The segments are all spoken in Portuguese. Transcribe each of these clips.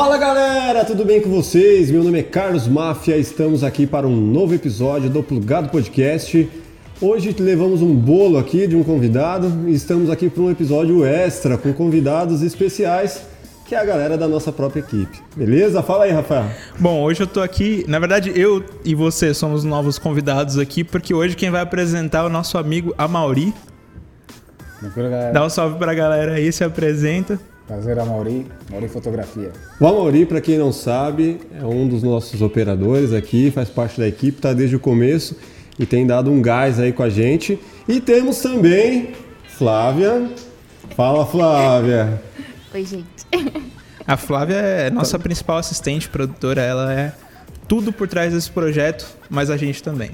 Fala galera, tudo bem com vocês? Meu nome é Carlos Máfia, estamos aqui para um novo episódio do Plugado Podcast. Hoje levamos um bolo aqui de um convidado e estamos aqui para um episódio extra com convidados especiais, que é a galera da nossa própria equipe. Beleza? Fala aí, Rafael. Bom, hoje eu tô aqui, na verdade eu e você somos novos convidados aqui, porque hoje quem vai apresentar é o nosso amigo Amauri. Dá um salve pra galera aí, se apresenta. Prazer, Amauri. Amauri Fotografia. O Amauri, para quem não sabe, é um dos nossos operadores aqui, faz parte da equipe, está desde o começo e tem dado um gás aí com a gente. E temos também Flávia. Fala, Flávia. Oi, gente. A Flávia é nossa principal assistente, produtora. Ela é tudo por trás desse projeto, mas a gente também.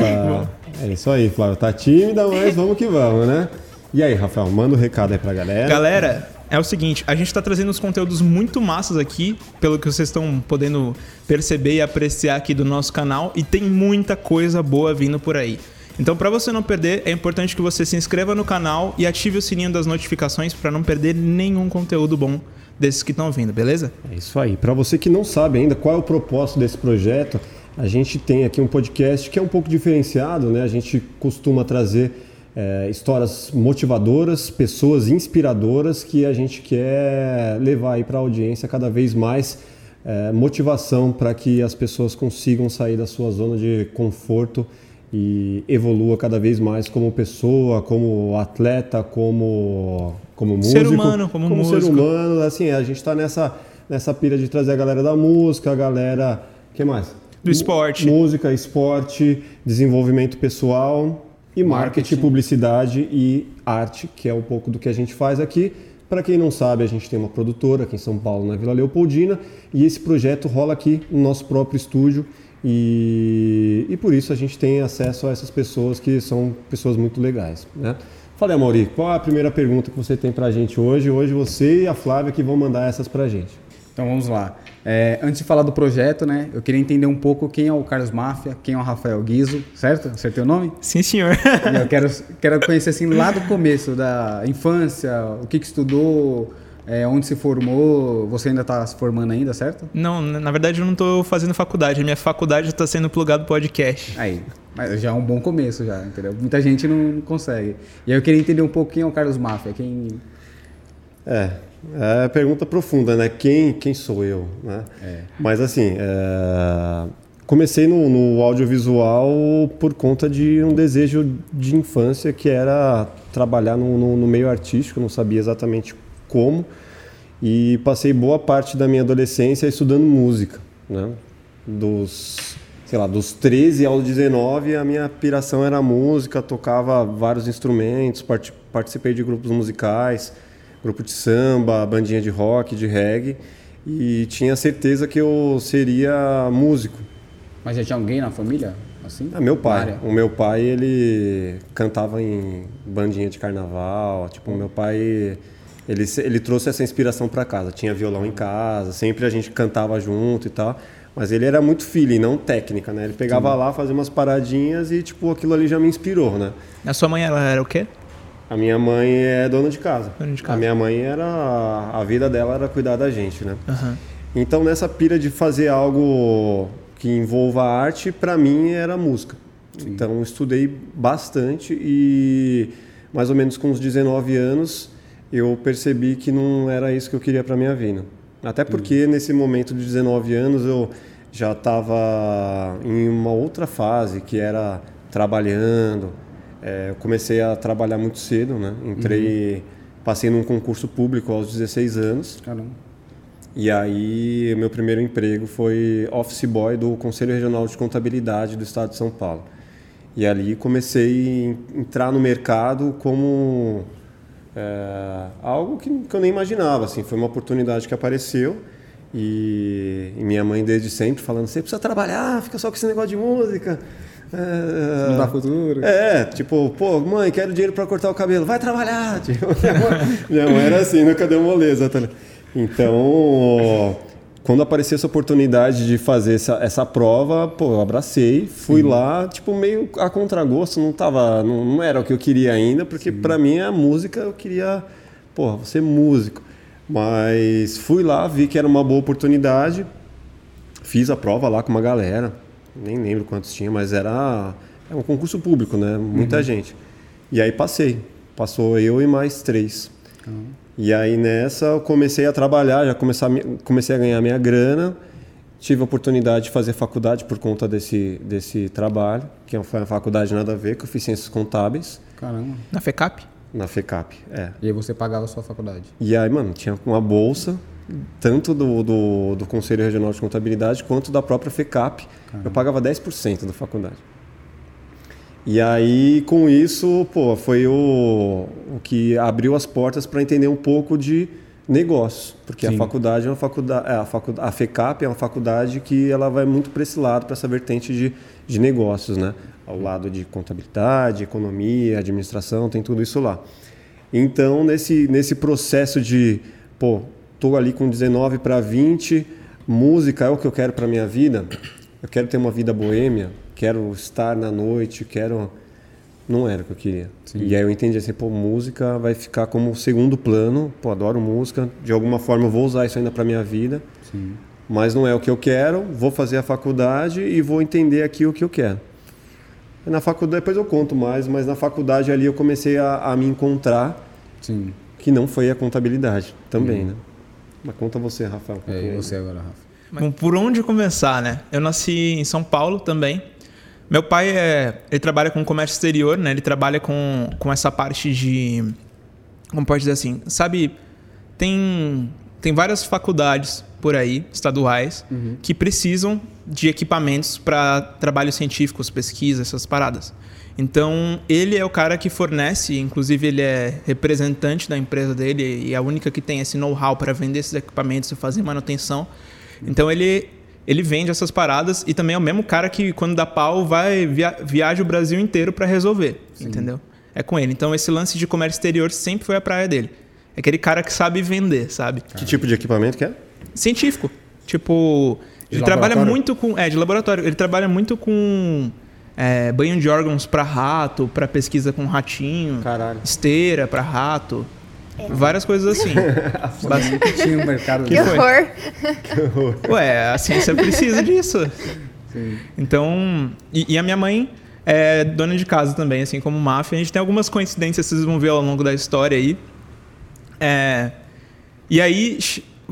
Ah, é isso aí, Flávia. Tá tímida, mas vamos que vamos, né? E aí, Rafael, manda um recado aí pra galera. Galera, é o seguinte, a gente está trazendo uns conteúdos muito massas aqui, pelo que vocês estão podendo perceber e apreciar aqui do nosso canal, e tem muita coisa boa vindo por aí. Então, para você não perder, é importante que você se inscreva no canal e ative o sininho das notificações para não perder nenhum conteúdo bom desses que estão vindo, beleza? É isso aí. Para você que não sabe ainda qual é o propósito desse projeto, a gente tem aqui um podcast que é um pouco diferenciado, né? A gente costuma trazer é, histórias motivadoras, pessoas inspiradoras que a gente quer levar aí para a audiência cada vez mais é, motivação para que as pessoas consigam sair da sua zona de conforto e evolua cada vez mais como pessoa, como atleta, como como músico, ser humano, como, como músico. ser humano, assim, a gente está nessa nessa pilha de trazer a galera da música, a galera, que mais? Do esporte. Música, esporte, desenvolvimento pessoal e marketing, marketing, publicidade e arte, que é um pouco do que a gente faz aqui. Para quem não sabe, a gente tem uma produtora aqui em São Paulo, na Vila Leopoldina, e esse projeto rola aqui no nosso próprio estúdio. E, e por isso a gente tem acesso a essas pessoas que são pessoas muito legais. Né? Falei, Mauri, qual é a primeira pergunta que você tem para a gente hoje? Hoje você e a Flávia que vão mandar essas para a gente. Então vamos lá. É, antes de falar do projeto, né, eu queria entender um pouco quem é o Carlos Máfia, quem é o Rafael Guizo, certo? Acertei o nome? Sim, senhor. E eu quero, quero conhecer assim lá do começo, da infância, o que, que estudou, é, onde se formou. Você ainda está se formando ainda, certo? Não, na verdade eu não estou fazendo faculdade. A minha faculdade está sendo plugado podcast. Aí, mas já é um bom começo já, entendeu? Muita gente não consegue. E aí eu queria entender um pouco quem é o Carlos Máfia, quem... É, é pergunta profunda, né? Quem, quem sou eu? Né? É. Mas assim, é... comecei no, no, audiovisual por conta de um desejo de infância que era trabalhar no, no, no meio artístico, não sabia exatamente como. E passei boa parte da minha adolescência estudando música, né? Dos, sei lá, dos 13 aos 19, a minha piração era música, tocava vários instrumentos, participei de grupos musicais, grupo de samba, bandinha de rock, de reggae, e tinha certeza que eu seria músico. Mas já tinha alguém na família? Assim? Ah, meu pai. O meu pai, ele cantava em bandinha de carnaval. Tipo, o meu pai, ele, ele trouxe essa inspiração para casa. Tinha violão em casa, sempre a gente cantava junto e tal. Mas ele era muito feeling, não técnica, né? Ele pegava Sim. lá, fazia umas paradinhas e, tipo, aquilo ali já me inspirou, né? A sua mãe, ela era o quê? A minha mãe é dona de casa. Dona de casa. A minha mãe era. A vida dela era cuidar da gente, né? Uhum. Então, nessa pira de fazer algo que envolva arte, para mim era música. Sim. Então, estudei bastante e, mais ou menos com uns 19 anos, eu percebi que não era isso que eu queria para minha vida. Até porque, uhum. nesse momento de 19 anos, eu já estava em uma outra fase, que era trabalhando é, eu comecei a trabalhar muito cedo, né? Entrei, uhum. passei num concurso público aos 16 anos. Caramba. E aí, meu primeiro emprego foi office boy do Conselho Regional de Contabilidade do Estado de São Paulo. E ali comecei a entrar no mercado como é, algo que, que, eu nem imaginava. Assim, foi uma oportunidade que apareceu. E, e minha mãe, desde sempre, falando: você precisa trabalhar, fica só com esse negócio de música. É, não dá futuro. É, tipo, pô, mãe, quero dinheiro para cortar o cabelo, vai trabalhar. Tipo, minha, mãe, minha mãe era assim, nunca deu moleza. Tá? Então, quando apareceu essa oportunidade de fazer essa, essa prova, pô, eu abracei, fui Sim. lá, tipo, meio a contragosto, não tava, não, não era o que eu queria ainda, porque para mim a música eu queria, pô, ser músico. Mas fui lá, vi que era uma boa oportunidade, fiz a prova lá com uma galera, nem lembro quantos tinha, mas era, era um concurso público, né? Muita uhum. gente. E aí passei, passou eu e mais três. Uhum. E aí nessa eu comecei a trabalhar, já comecei a, comecei a ganhar minha grana, tive a oportunidade de fazer faculdade por conta desse, desse trabalho, que foi uma faculdade nada a ver, que eu fiz ciências contábeis. Caramba. Na FECAP? Na FECAP, é. E aí você pagava a sua faculdade? E aí, mano, tinha uma bolsa, tanto do, do, do Conselho Regional de Contabilidade quanto da própria FECAP. Caramba. Eu pagava 10% da faculdade. E aí, com isso, pô, foi o, o que abriu as portas para entender um pouco de negócios, porque Sim. a faculdade é uma faculdade, é, a, faculdade, a FECAP é uma faculdade que ela vai muito para esse lado, para essa vertente de, de negócios, né? ao lado de contabilidade, economia, administração, tem tudo isso lá. Então, nesse, nesse processo de, pô, tô ali com 19 para 20, música é o que eu quero para minha vida, eu quero ter uma vida boêmia, quero estar na noite, quero não era o que eu queria. Sim. E aí eu entendi assim, pô, música vai ficar como segundo plano, pô, adoro música, de alguma forma eu vou usar isso ainda para minha vida. Sim. Mas não é o que eu quero, vou fazer a faculdade e vou entender aqui o que eu quero. Na faculdade, depois eu conto mais, mas na faculdade ali eu comecei a, a me encontrar, Sim. que não foi a contabilidade também, uhum. né? Mas conta você, Rafael. Um é, você agora, Rafa. Bom, por onde começar, né? Eu nasci em São Paulo também. Meu pai é, ele trabalha com comércio exterior, né? Ele trabalha com, com essa parte de, como pode dizer assim, sabe? Tem tem várias faculdades por aí, estaduais, uhum. que precisam de equipamentos para trabalhos científicos, pesquisa, essas paradas. Então, ele é o cara que fornece, inclusive ele é representante da empresa dele e é a única que tem esse know-how para vender esses equipamentos e fazer manutenção. Então, ele ele vende essas paradas e também é o mesmo cara que quando dá pau vai via viaja o Brasil inteiro para resolver, Sim. entendeu? É com ele. Então, esse lance de comércio exterior sempre foi a praia dele. É aquele cara que sabe vender, sabe? Que tipo de equipamento que é? científico. Tipo, de ele trabalha muito com. É, de laboratório. Ele trabalha muito com é, banho de órgãos para rato, para pesquisa com ratinho, Caralho. esteira para rato. É. Várias coisas assim. Bastante tinha um mercado que horror. que horror. Ué, a ciência precisa disso. Sim. Então. E, e, a minha mãe é dona de casa também, assim como máfia. A gente tem algumas coincidências, vocês vão ver ao longo da história aí. É, e aí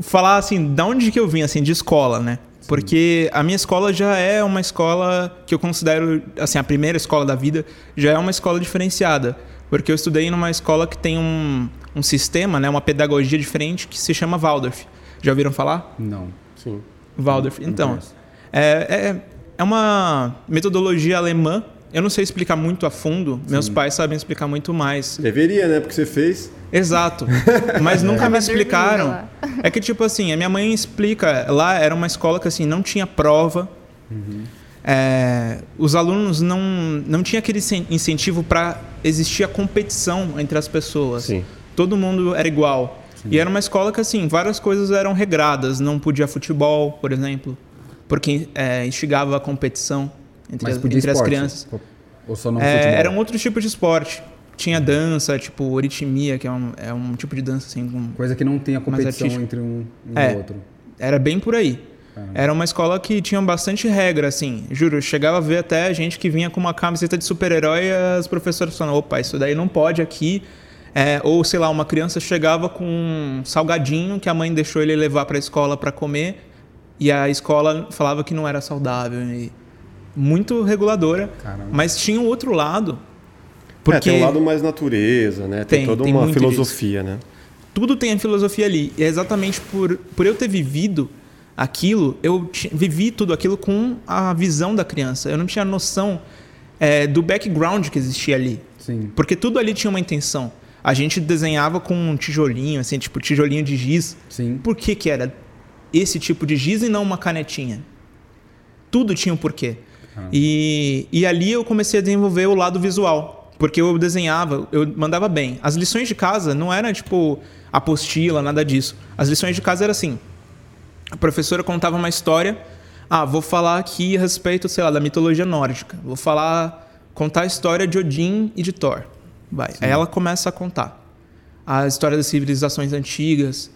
falar assim, da onde que eu vim, assim, de escola, né? Porque a minha escola já é uma escola que eu considero, assim, a primeira escola da vida, já é uma escola diferenciada. Porque eu estudei numa escola que tem um, um sistema, né, uma pedagogia diferente que se chama Waldorf. Já ouviram falar? Não. Sim. Waldorf. Então, é, é, é uma metodologia alemã. Eu não sei explicar muito a fundo. Sim. Meus pais sabem explicar muito mais. Deveria, né? Porque você fez. Exato. Mas nunca me explicaram. É que, tipo assim, a minha mãe explica. Lá era uma escola que, assim, não tinha prova. Uhum. É, os alunos não, não tinha aquele incentivo para existir a competição entre as pessoas. Sim. Todo mundo era igual. Sim. E era uma escola que, assim, várias coisas eram regradas. Não podia futebol, por exemplo, porque é, instigava a competição entre, as, entre as crianças. Ou só não é, Era um outro tipo de esporte tinha dança, tipo oritimia, que é um, é um tipo de dança assim. Com, Coisa que não tem a competição entre um e é, outro. Era bem por aí. Era uma escola que tinha bastante regra, assim. Juro, chegava a ver até gente que vinha com uma camiseta de super-herói e as professoras falando: opa, isso daí não pode aqui. É, ou, sei lá, uma criança chegava com um salgadinho que a mãe deixou ele levar para a escola para comer e a escola falava que não era saudável. E muito reguladora. Caramba. Mas tinha um outro lado porque é, tem um lado mais natureza, né? Tem, tem toda tem uma filosofia, disso. né? Tudo tem a filosofia ali. E é exatamente por, por eu ter vivido aquilo, eu vivi tudo aquilo com a visão da criança. Eu não tinha noção é, do background que existia ali. Sim. Porque tudo ali tinha uma intenção. A gente desenhava com um tijolinho, assim, tipo tijolinho de giz. Sim. Por que, que era esse tipo de giz e não uma canetinha? Tudo tinha um porquê. Ah. E, e ali eu comecei a desenvolver o lado visual. Porque eu desenhava, eu mandava bem. As lições de casa não era tipo apostila, nada disso. As lições de casa era assim: a professora contava uma história. Ah, vou falar aqui a respeito, sei lá, da mitologia nórdica. Vou falar, contar a história de Odin e de Thor. Vai. Sim. Aí ela começa a contar a história das civilizações antigas.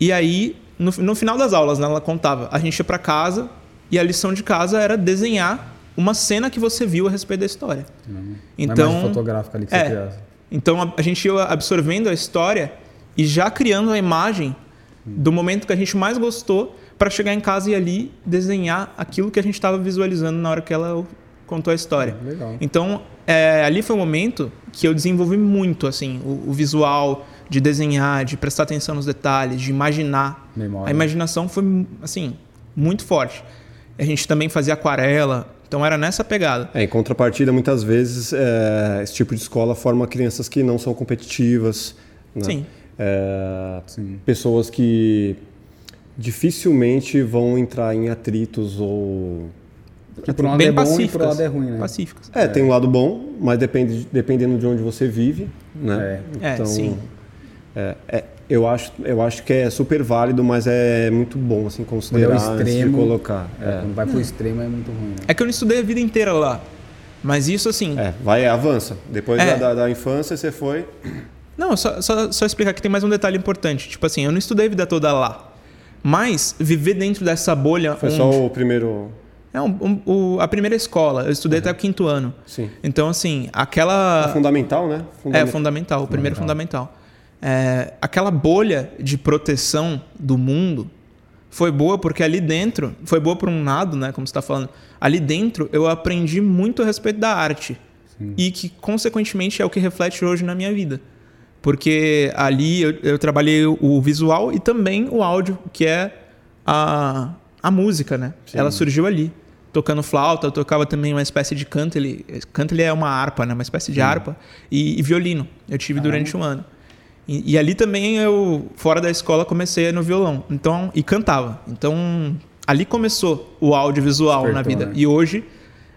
E aí, no, no final das aulas, né, ela contava, a gente ia para casa e a lição de casa era desenhar uma cena que você viu a respeito da história. Não, Então- não é mais fotográfica ali que É. você criasse. Então a, a gente ia absorvendo a história e já criando a imagem do momento que a gente mais gostou para chegar em casa e ali desenhar aquilo que a gente estava visualizando na hora que ela contou a história. Legal. Então é, ali foi um momento que eu desenvolvi muito assim o, o visual de desenhar, de prestar atenção nos detalhes, de imaginar. Memória. A imaginação foi assim muito forte. A gente também fazia aquarela, então era nessa pegada. É, em contrapartida, muitas vezes, é, esse tipo de escola forma crianças que não são competitivas. né? Sim. É, Sim. Pessoas que dificilmente vão entrar em atritos ou... Que por um lado bem é bom e pacíficas. por lado é ruim, né? Pacíficas. É, tem um lado bom, mas depende, dependendo de onde você vive, né? É. É, sim. é, é, eu, acho, eu acho que é super válido, mas é muito bom, assim, considerar antes de extremo, colocar. É, É. Quando vai pro extremo é muito ruim, né? É que eu não estudei a vida inteira lá. Mas isso assim. É, vai, avança. Depois É. da, da, infância, você foi... Não, só, só, só explicar que tem mais um detalhe importante. Tipo assim, eu não estudei a vida toda lá. Mas viver dentro dessa bolha. Foi onde- só o primeiro... É um, um- o- a primeira escola. Eu estudei até o quinto ano. Sim. Então, assim, aquela. Fundamental, né? É fundamental, o primeiro fundamental. É, aquela bolha de proteção do mundo foi boa porque ali dentro, foi boa por um lado, né, como você está falando, ali dentro eu aprendi muito a respeito da arte e que consequentemente é o que reflete hoje na minha vida, porque ali eu, eu trabalhei o visual e também o áudio, que é a, a música, né? Ela surgiu ali. Tocando flauta, eu tocava também uma espécie de cantle. Cantle é uma harpa, né? Uma espécie de harpa. E, e violino. Eu tive durante um ano. E, e ali também eu, fora da escola, comecei no violão. Então, e cantava. Então, ali começou o audiovisual na Despertou, vida. né? E hoje,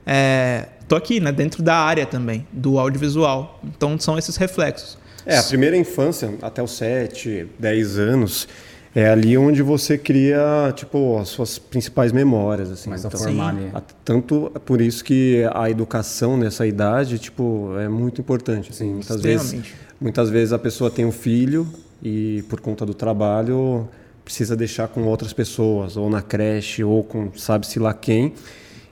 é, tô aqui, né? Dentro da área também, do audiovisual. Então, são esses reflexos. É, a primeira infância, até os 7, 10 anos, é ali onde você cria, tipo, as suas principais memórias, assim. A Então, formar ali. Tanto por isso que a educação nessa idade, tipo, é muito importante, assim. Muitas vezes. Muitas vezes a pessoa tem um filho e por conta do trabalho precisa deixar com outras pessoas, ou na creche, ou com sabe-se lá quem.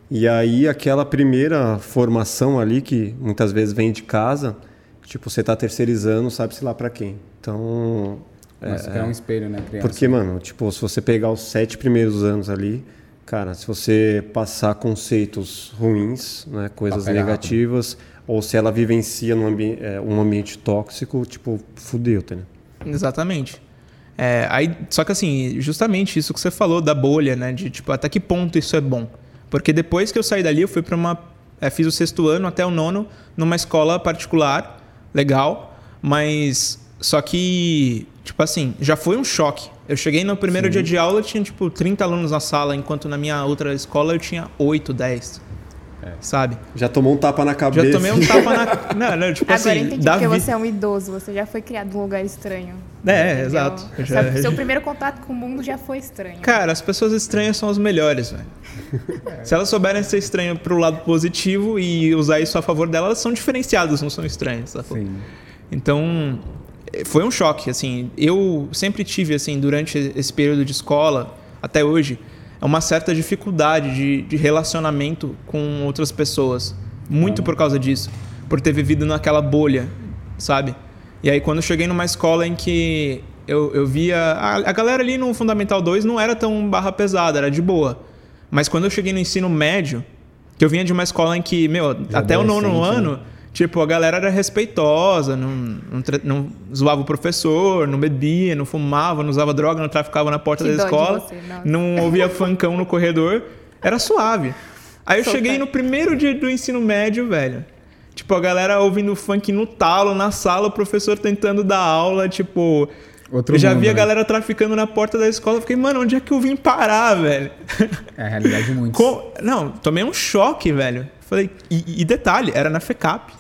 E aí aquela primeira formação ali que muitas vezes vem de casa, tipo, você está terceirizando, sabe-se lá para quem. Então, Começa a criar um espelho, né, criança? porque, mano, tipo, se você pegar os sete primeiros anos ali, cara, se você passar conceitos ruins, né, coisas negativas, ou se ela vivencia num ambi é, um ambiente tóxico, tipo, fudeu, tá, né? Exatamente. É, aí, só que assim, justamente isso que você falou da bolha, né? De tipo, até que ponto isso é bom. Porque depois que eu saí dali, eu fui para uma. é, fiz o sexto ano até o nono numa escola particular, legal, mas só que, tipo assim, já foi um choque. Eu cheguei no primeiro dia de aula, tinha tipo 30 alunos na sala, enquanto na minha outra escola eu tinha 8, 10. Sabe? Já tomou um tapa na cabeça. Já tomei um tapa na. Não, não, tipo Agora assim, eu entendi porque vi- você é um idoso, você já foi criado num lugar estranho. É, Entendeu? exato. Eu Sabe, já- Seu primeiro contato com o mundo já foi estranho. Cara, as pessoas estranhas são as melhores, velho. Se elas souberem ser estranhas pro lado positivo e usar isso a favor delas, elas são diferenciadas, não são estranhas, sacou? Sim. Então, eh, foi um choque, assim. Eu sempre tive, assim, durante esse período de escola, até hoje, uma certa dificuldade de, de relacionamento com outras pessoas. Muito por causa disso. Por ter vivido naquela bolha, sabe? E aí, quando eu cheguei numa escola em que eu, eu via... A, a galera ali no Fundamental 2 não era tão barra pesada, era de boa. Mas quando eu cheguei no ensino médio, que eu vinha de uma escola em que, meu, até o nono adolescente, ano... Tipo, a galera era respeitosa, não, não, não zoava o professor, não bebia, não fumava, não usava droga, não traficava na porta Que da escola, você, não ouvia funkão no corredor. Era suave. Aí eu Solta. cheguei no primeiro dia do ensino médio, velho. Tipo, a galera ouvindo funk no talo, na sala, o professor tentando dar aula, tipo. Outro eu já mundo, vi a né? galera traficando na porta da escola. eu Fiquei, mano, onde é que eu vim parar, velho? É a realidade de muitos. Com- Não, tomei um choque, velho. Falei, e, e detalhe, era na FECAP.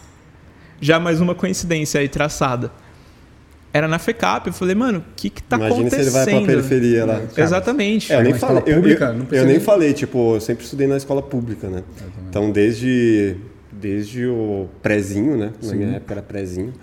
Já mais uma coincidência aí traçada. Era na FECAP. Eu falei, mano, o que que tá Imagina se ele acontecendo? vai pra periferia lá. Exatamente. É, eu nem falei, eu, pública, eu- eu nem falei, tipo, eu sempre estudei na escola pública, né? Então, desde, desde o prézinho, né? Na minha época era prézinho,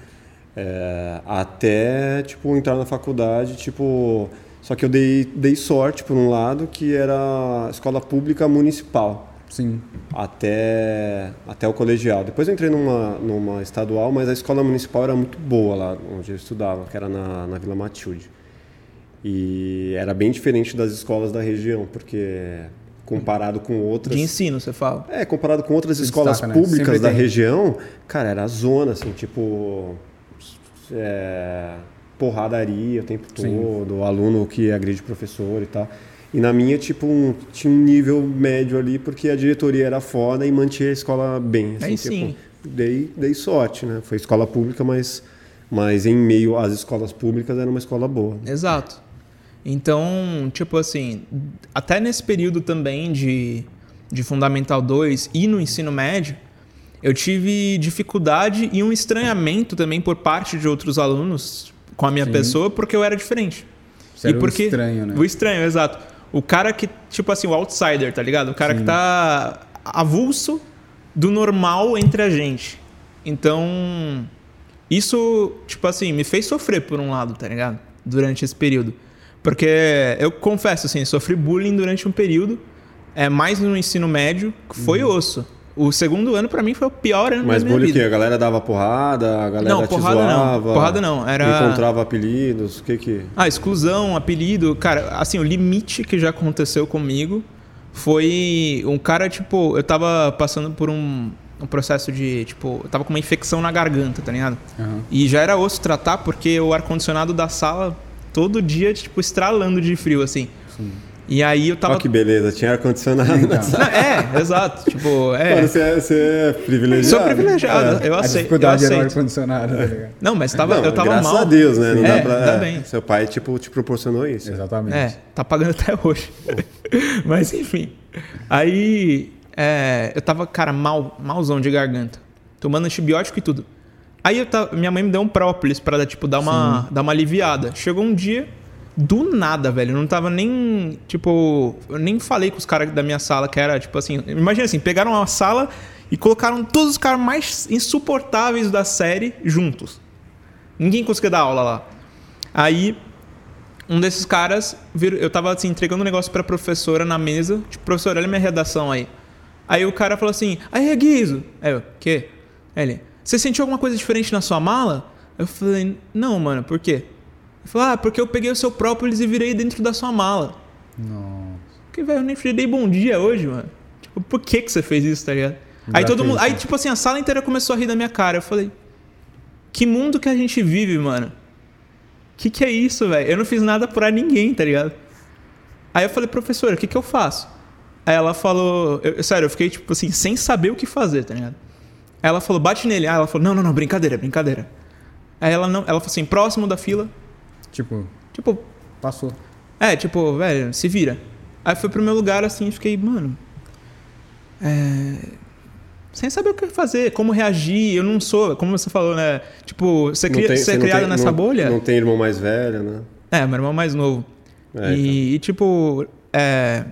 é, até, tipo, entrar na faculdade, tipo, Só que eu dei, dei sorte, por um lado, que era escola pública municipal. Sim. Até, até o colegial. Depois eu entrei numa, numa estadual, mas a escola municipal era muito boa lá onde eu estudava, que era na, na Vila Matilde. E era bem diferente das escolas da região, porque comparado com outras. De ensino, você fala. É, comparado com outras Se escolas destaca, né? públicas Sempre da tem. região, cara, era zona, assim, tipo. é, porradaria o tempo Sim. todo, aluno que agride professor e tal. E na minha, tipo, um- tinha um nível médio ali, porque a diretoria era foda e mantinha a escola bem. Assim, Aí tipo, sim. Dei, dei sorte, né? Foi escola pública, mas, mas em meio às escolas públicas era uma escola boa. Exato. Então, tipo assim, até nesse período também de, de Fundamental 2 e no ensino médio, eu tive dificuldade e um estranhamento também por parte de outros alunos com a minha Sim. pessoa, porque eu era diferente. Você era o estranho, né? O estranho, exato. O cara que, tipo assim, o outsider, tá ligado? O cara que tá avulso do normal entre a gente. Então, isso, tipo assim, me fez sofrer por um lado, tá ligado? Durante esse período. Porque eu confesso, assim, sofri bullying durante um período, é mais no ensino médio, que foi osso. O segundo ano, pra mim, foi o pior ano Uhum. Mas da minha bullying o vida. quê? A galera dava porrada, a galera Não, te porrada não. zoava, Porrada não, era- Encontrava apelidos, o que que... Ah, exclusão, apelido. Cara, assim, o limite que já aconteceu comigo foi um cara, tipo, eu tava passando por um, um processo de, tipo, eu tava com uma infecção na garganta, tá ligado? Aham. E já era osso tratar porque o ar-condicionado da sala todo dia, tipo, estralando de frio, assim. E aí eu tava. Olha que beleza, tinha ar-condicionado. É, exato. Tipo, é. Mano, você é, você é privilegiado. Sou privilegiado, É. eu a aceito. Eu dificuldade era o ar-condicionado, tá ligado? Não, mas tava, Não, eu tava graças mal. a Deus, né? Não é, dá pra... é, bem. Seu pai, tipo, te proporcionou isso. Exatamente. É, tá pagando até hoje. Mas enfim. Aí é, eu tava, cara, mal, malzão de garganta. Tomando antibiótico e tudo. Aí eu tava, minha mãe me deu um própolis pra tipo, dar, uma, dar uma aliviada. Chegou um dia, do nada, velho. Eu não tava nem. Tipo. Eu nem falei com os caras da minha sala, que era, tipo assim. Imagina assim, pegaram uma sala e colocaram todos os caras mais insuportáveis da série juntos. Ninguém conseguia dar aula lá. Aí um desses caras, vir- eu tava assim, entregando um negócio pra professora na mesa, tipo, professora, olha minha redação aí. Aí o cara falou assim, aí, Guizo. Aí eu, quê? Ele, você sentiu alguma coisa diferente na sua mala? Eu falei, não, mano, por quê? Ele falou, ah, porque eu peguei o seu própolis e virei dentro da sua mala. Nossa. Porque, velho, eu nem dei bom dia hoje, mano. Tipo, por que que você fez isso, tá ligado? Aí todo mundo. Aí, tipo assim, a sala inteira começou a rir da minha cara. Eu falei, que mundo que a gente vive, mano? Que que é isso, velho? Eu não fiz nada pra ninguém, tá ligado? Aí eu falei, professora, o que que eu faço? Aí ela falou, eu- sério, eu fiquei, tipo assim, sem saber o que fazer, tá ligado? Aí ela falou, bate nele. Aí ela falou, não, não, não, brincadeira, brincadeira. Aí ela não, ela falou assim, próximo da fila. Tipo, Tipo, passou. é, tipo, velho, se vira. Aí foi pro meu lugar assim e fiquei, mano. É. Sem saber o que fazer, como reagir. Eu não sou, como você falou, né? Tipo, você, Não cria, tem- você é criado tem- nessa não- bolha? Não tem irmão mais velho, né? É, meu irmão mais novo. É, e, e, tipo, é,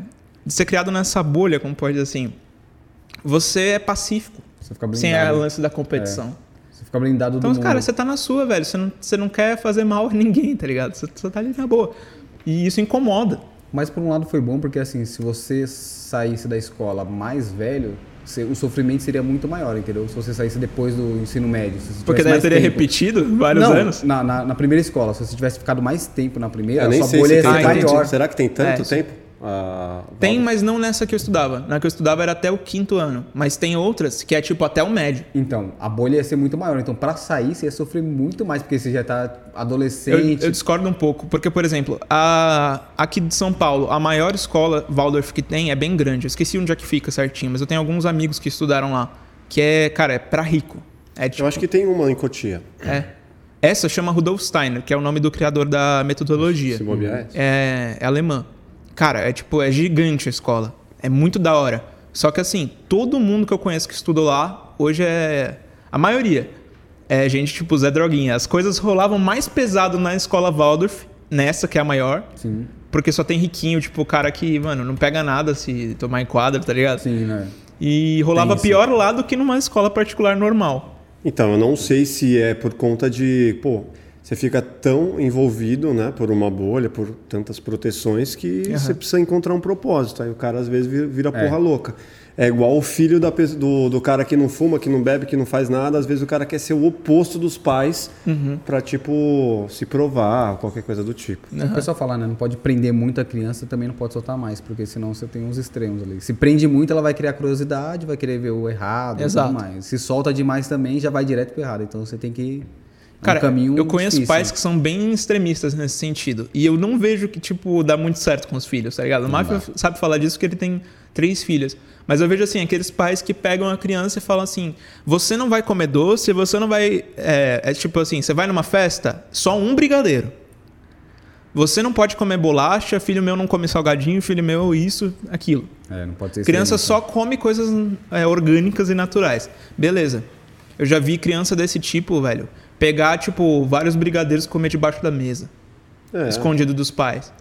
de ser criado nessa bolha, como pode dizer assim, você é pacífico. Você fica Sem a blindado. lance da competição. Você fica blindado Então, do mundo. cara, você tá na sua, velho. Você não, você não quer fazer mal a ninguém, tá ligado? Você, você tá ali na boa. E isso incomoda. Mas por um lado foi bom, porque assim, se você saísse da escola mais velho, você- o sofrimento seria muito maior, entendeu? Se você saísse depois do ensino médio. Se você Porque daí mais teria tempo. repetido vários Não, anos. Na, na, na primeira escola, se você tivesse ficado mais tempo na primeira, Eu a sua bolha se ia ser maior. Será que tem tanto É, tempo? Ah, Tem, mas não nessa que eu estudava. Na que eu estudava era até o quinto ano. Mas tem outras que é tipo até o médio. Então, a bolha ia ser muito maior. Então, pra sair, você ia sofrer muito mais, porque você já tá Eu, adolescente. eu discordo um pouco. Porque, por exemplo, a, aqui de São Paulo, a maior escola Waldorf que tem é bem grande. Eu esqueci onde é que fica certinho, mas eu tenho alguns amigos que estudaram lá. Que é, cara, é pra rico. É tipo. Eu acho que tem uma em Cotia. É. Essa chama Rudolf Steiner, que é o nome do criador da metodologia. Se bobear. é, é alemã. Cara, é tipo, é gigante a escola. É muito da hora. Só que assim, todo mundo que eu conheço que estudou lá, hoje é. A maioria. É gente tipo Zé Droguinha. As coisas rolavam mais pesado na escola Waldorf, nessa que é a maior. Sim, Porque só tem riquinho, tipo, o cara que, mano, não pega nada se tomar em quadra, tá ligado? sim, né? E rolava Tem isso. pior lá do que numa escola particular normal. Então, eu não sei se é por conta de. Pô, você fica tão envolvido, né, por uma bolha, por tantas proteções que Aham. você precisa encontrar um propósito. Aí o cara às vezes vira, É. porra louca. É igual o filho da do, do cara que não fuma, que não bebe, que não faz nada. Às vezes o cara quer ser o oposto dos pais Uhum. pra, tipo, se provar, qualquer coisa do tipo. O pessoal fala, né? Não pode prender muito a criança, também não pode soltar mais, porque senão você tem uns extremos ali. Se prende muito, ela vai criar curiosidade, vai querer ver o errado Exato. e tudo mais. Se solta demais também, já vai direto pro errado. Então você tem que ir um Cara, caminho eu conheço difícil. pais que são bem extremistas nesse sentido. E eu não vejo que, tipo, dá muito certo com os filhos, tá ligado? O Mafia sabe falar disso porque ele tem três filhas. Mas eu vejo, assim, aqueles pais que pegam a criança e falam assim: você não vai comer doce, você não vai. É, é tipo assim, você vai numa festa, só um brigadeiro. Você não pode comer bolacha, filho meu não come salgadinho, filho meu isso, aquilo. É, não pode ser Criança só come coisas é, orgânicas e naturais. Beleza. Eu já vi criança desse tipo, velho, pegar, tipo, vários brigadeiros e comer debaixo da mesa, É. escondido dos pais.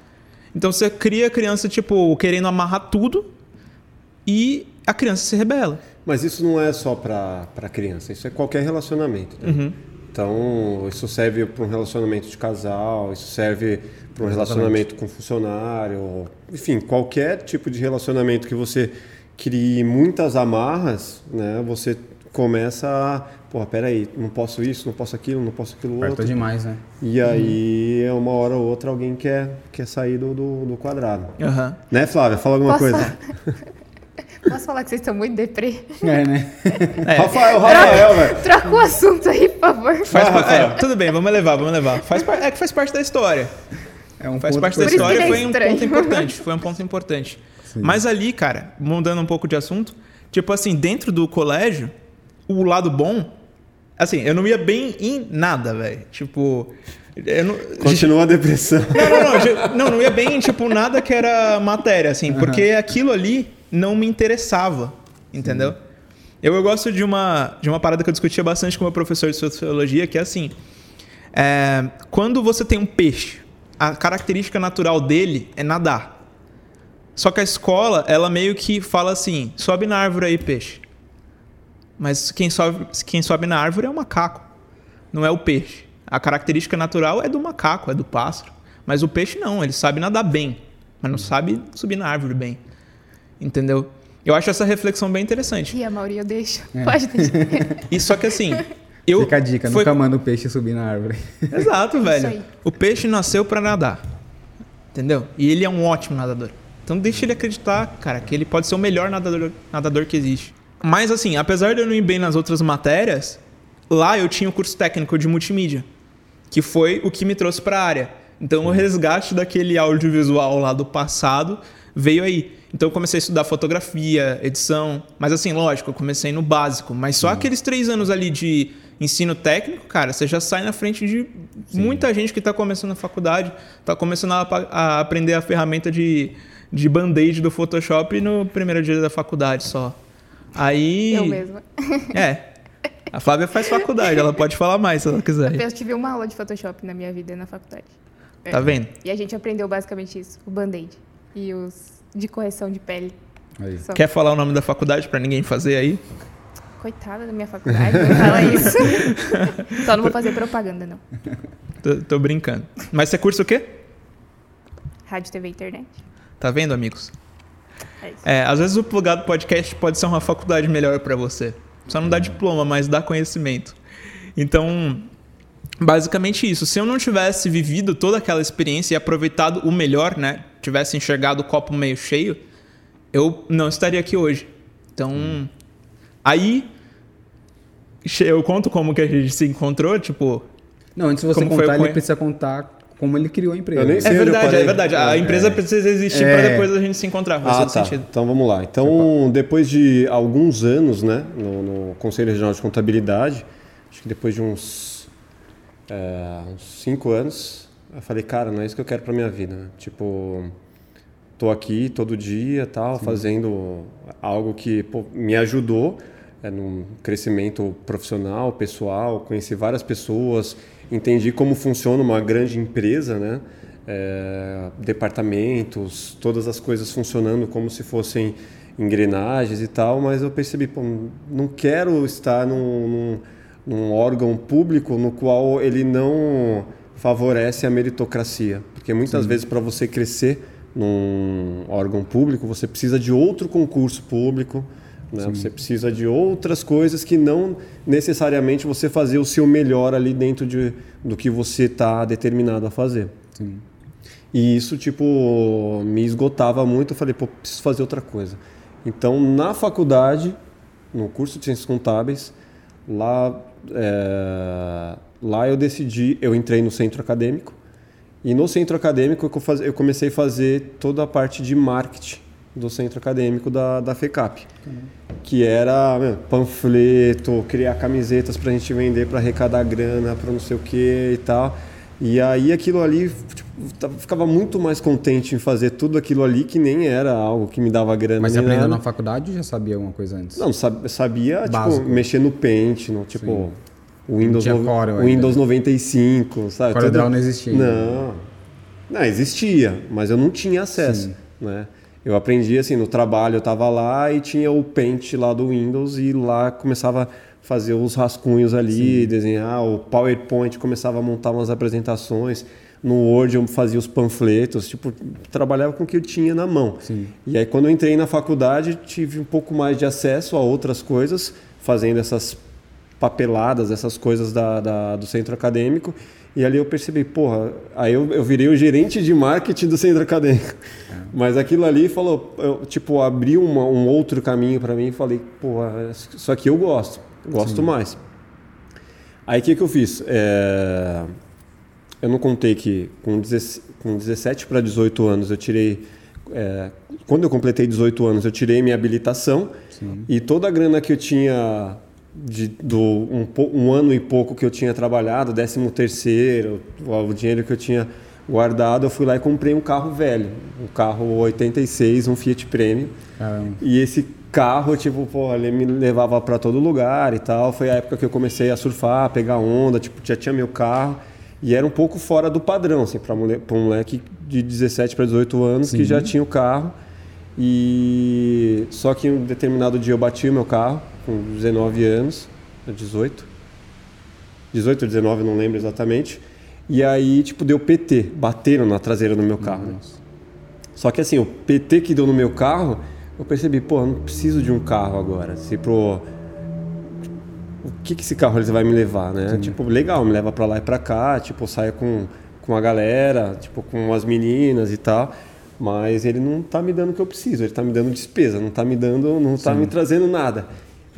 Então você cria a criança, tipo, querendo amarrar tudo e a criança se rebela. Mas isso não é só para criança, isso é qualquer relacionamento. né? Uhum. Então, isso serve para um relacionamento de casal, isso serve para um relacionamento com funcionário, enfim, qualquer tipo de relacionamento que você crie muitas amarras, né? Você começa a, porra, peraí, não posso isso, não posso aquilo, não posso aquilo Aperta outro. demais, né? E aí, uma hora ou outra, alguém quer, quer sair do, do, do quadrado. Aham. Né, Flávia? Fala alguma Posso coisa. Posso falar que vocês estão muito deprê? É, né? É, Rafael, Rafael, velho. Troca o assunto aí, por favor. faz Rafael. é, tudo bem, vamos levar, vamos levar. Faz par- é que faz parte da história. É um Faz parte da história, é foi um estranho. ponto importante. Foi um ponto importante. Mas ali, cara, mudando um pouco de assunto, tipo assim, dentro do colégio, o lado bom, assim, eu não ia bem em nada, velho. Tipo, eu não, Continua a depressão. não, não, não, não, não ia bem em, tipo, nada que era matéria, assim, porque aquilo ali não me interessava, entendeu? Eu, eu gosto de uma, de uma parada que eu discutia bastante com o meu professor de sociologia, que é assim, é, quando você tem um peixe, a característica natural dele é nadar. Só que a escola, ela meio que fala assim, sobe na árvore aí, peixe. Mas quem sobe, quem sobe na árvore é o macaco, não é o peixe. A característica natural é do macaco, é do pássaro. Mas o peixe não, ele sabe nadar bem, mas não sabe subir na árvore bem. Entendeu? Eu acho essa reflexão bem interessante. E a maioria eu deixo. Pode deixar. E só que assim, eu Fica a dica, foi- nunca manda o peixe subir na árvore. Exato, velho. O peixe nasceu pra nadar. Entendeu? E ele é um ótimo nadador. Então deixa ele acreditar, cara, que ele pode ser o melhor nadador, nadador que existe. Mas assim, apesar de eu não ir bem nas outras matérias, lá eu tinha o curso técnico de multimídia, que foi o que me trouxe pra área. Então o resgate daquele audiovisual lá do passado veio aí. Então eu comecei a estudar fotografia, edição, mas assim, lógico, eu comecei no básico, mas só aqueles três anos ali de ensino técnico, cara, você já sai na frente de muita gente que está começando a faculdade, está começando a, a aprender a ferramenta de, de band-aid do Photoshop no primeiro dia da faculdade só. Aí. Eu mesma. É. A Flávia faz faculdade, ela pode falar mais se ela quiser. Eu tive uma aula de Photoshop na minha vida na faculdade. É. Tá vendo? E a gente aprendeu basicamente isso: o band-aid e os de correção de pele. Aí. Só. Quer falar o nome da faculdade pra ninguém fazer aí? Coitada da minha faculdade, não fala isso. Só não vou fazer propaganda, não. Tô, tô brincando. Mas você cursa o quê? Rádio, TV e internet. Tá vendo, amigos? É isso. É, às vezes o plugado podcast pode ser uma faculdade melhor pra você. Só não dá diploma, mas dá conhecimento. Então, basicamente isso. Se eu não tivesse vivido toda aquela experiência e aproveitado o melhor, né? Tivesse enxergado o copo meio cheio, eu não estaria aqui hoje. Então, aí che- eu conto como que a gente se encontrou, tipo, Não, antes de você contar, ele conhe- precisa contar como ele criou a empresa. Eu nem é sei eu verdade, é verdade. A É. empresa precisa existir É. pra depois a gente se encontrar. Faz Ah, todo tá. sentido. Então vamos lá. Então, depois de alguns anos, né, no, no Conselho Regional de Contabilidade, acho que depois de uns, é, uns cinco anos, eu falei, cara, não é isso que eu quero para minha vida. Tipo, tô aqui todo dia, tal, fazendo algo que pô, me ajudou é, num crescimento profissional, pessoal, conheci várias pessoas, entendi como funciona uma grande empresa, né? É, departamentos, todas as coisas funcionando como se fossem engrenagens e tal, mas eu percebi, pô, não quero estar num, num, num órgão público no qual ele não favorece a meritocracia. Porque muitas vezes para você crescer num órgão público, você precisa de outro concurso público, né? você precisa de outras coisas que não necessariamente você fazer o seu melhor ali dentro de, do que você está determinado a fazer. Sim. E isso, tipo, me esgotava muito. Eu falei, pô, preciso fazer outra coisa. Então, na faculdade, no curso de Ciências Contábeis, lá, é, lá eu decidi, eu entrei no centro acadêmico. E no centro acadêmico eu, comecei a fazer toda a parte de marketing do centro acadêmico da, da FECAP. Que era meu, panfleto, criar camisetas para a gente vender, para arrecadar grana, para não sei o que e tal. E aí aquilo ali, tipo, ficava muito mais contente em fazer tudo aquilo ali que nem era algo que me dava grana. Mas você aprendeu na faculdade ou já sabia alguma coisa antes? Não, sab- sabia, tipo, mexer no Paint, no, tipo, o Windows, no- Corel o ainda. Windows 95, sabe? Corel Tudo- Draw não existia. Não. Não, existia, mas eu não tinha acesso, Sim. né? Eu aprendi assim, no trabalho eu tava lá e tinha o Paint lá do Windows e lá começava a fazer os rascunhos ali, desenhar, o PowerPoint começava a montar umas apresentações. No Word eu fazia os panfletos, tipo, trabalhava com o que eu tinha na mão. Sim. E aí quando eu entrei na faculdade, tive um pouco mais de acesso a outras coisas, fazendo essas papeladas, essas coisas da, da- do centro acadêmico. E ali eu percebi, porra, aí eu, eu virei o gerente de marketing do centro acadêmico. Mas aquilo ali falou, eu, tipo, abriu uma- um outro caminho para mim e falei, porra, isso aqui eu gosto, gosto mais. Aí o que, que eu fiz? É, eu não contei que com, 17 com 17 para 18 anos eu tirei. é, quando eu completei 18 anos, eu tirei minha habilitação e toda a grana que eu tinha de, do um, um ano e pouco que eu tinha trabalhado, 13 terceiro, o, dinheiro que eu tinha guardado, eu fui lá e comprei um carro velho, um carro 86, um Fiat Premio. Caramba. E esse carro, tipo, pô, ele me levava para todo lugar e tal. Foi a época que eu comecei a surfar, pegar onda, tipo, já tinha meu carro. E era um pouco fora do padrão, assim, para um moleque de 17 para 18 anos que já tinha o carro. E só que um determinado dia eu bati o meu carro com 19 anos, 18. 18 ou 19, não lembro exatamente. E aí, tipo, deu PT, bateram na traseira do meu carro. né? Só que assim, o PT que deu no meu carro, eu percebi, pô, eu não preciso de um carro agora. Se pro o que que esse carro ele vai me levar, né? Tipo, legal, me leva pra lá e pra cá, tipo, eu saio com com a galera, tipo, com as meninas e tal, mas ele não tá me dando o que eu preciso, ele tá me dando despesa, não tá me dando, não tá me trazendo nada.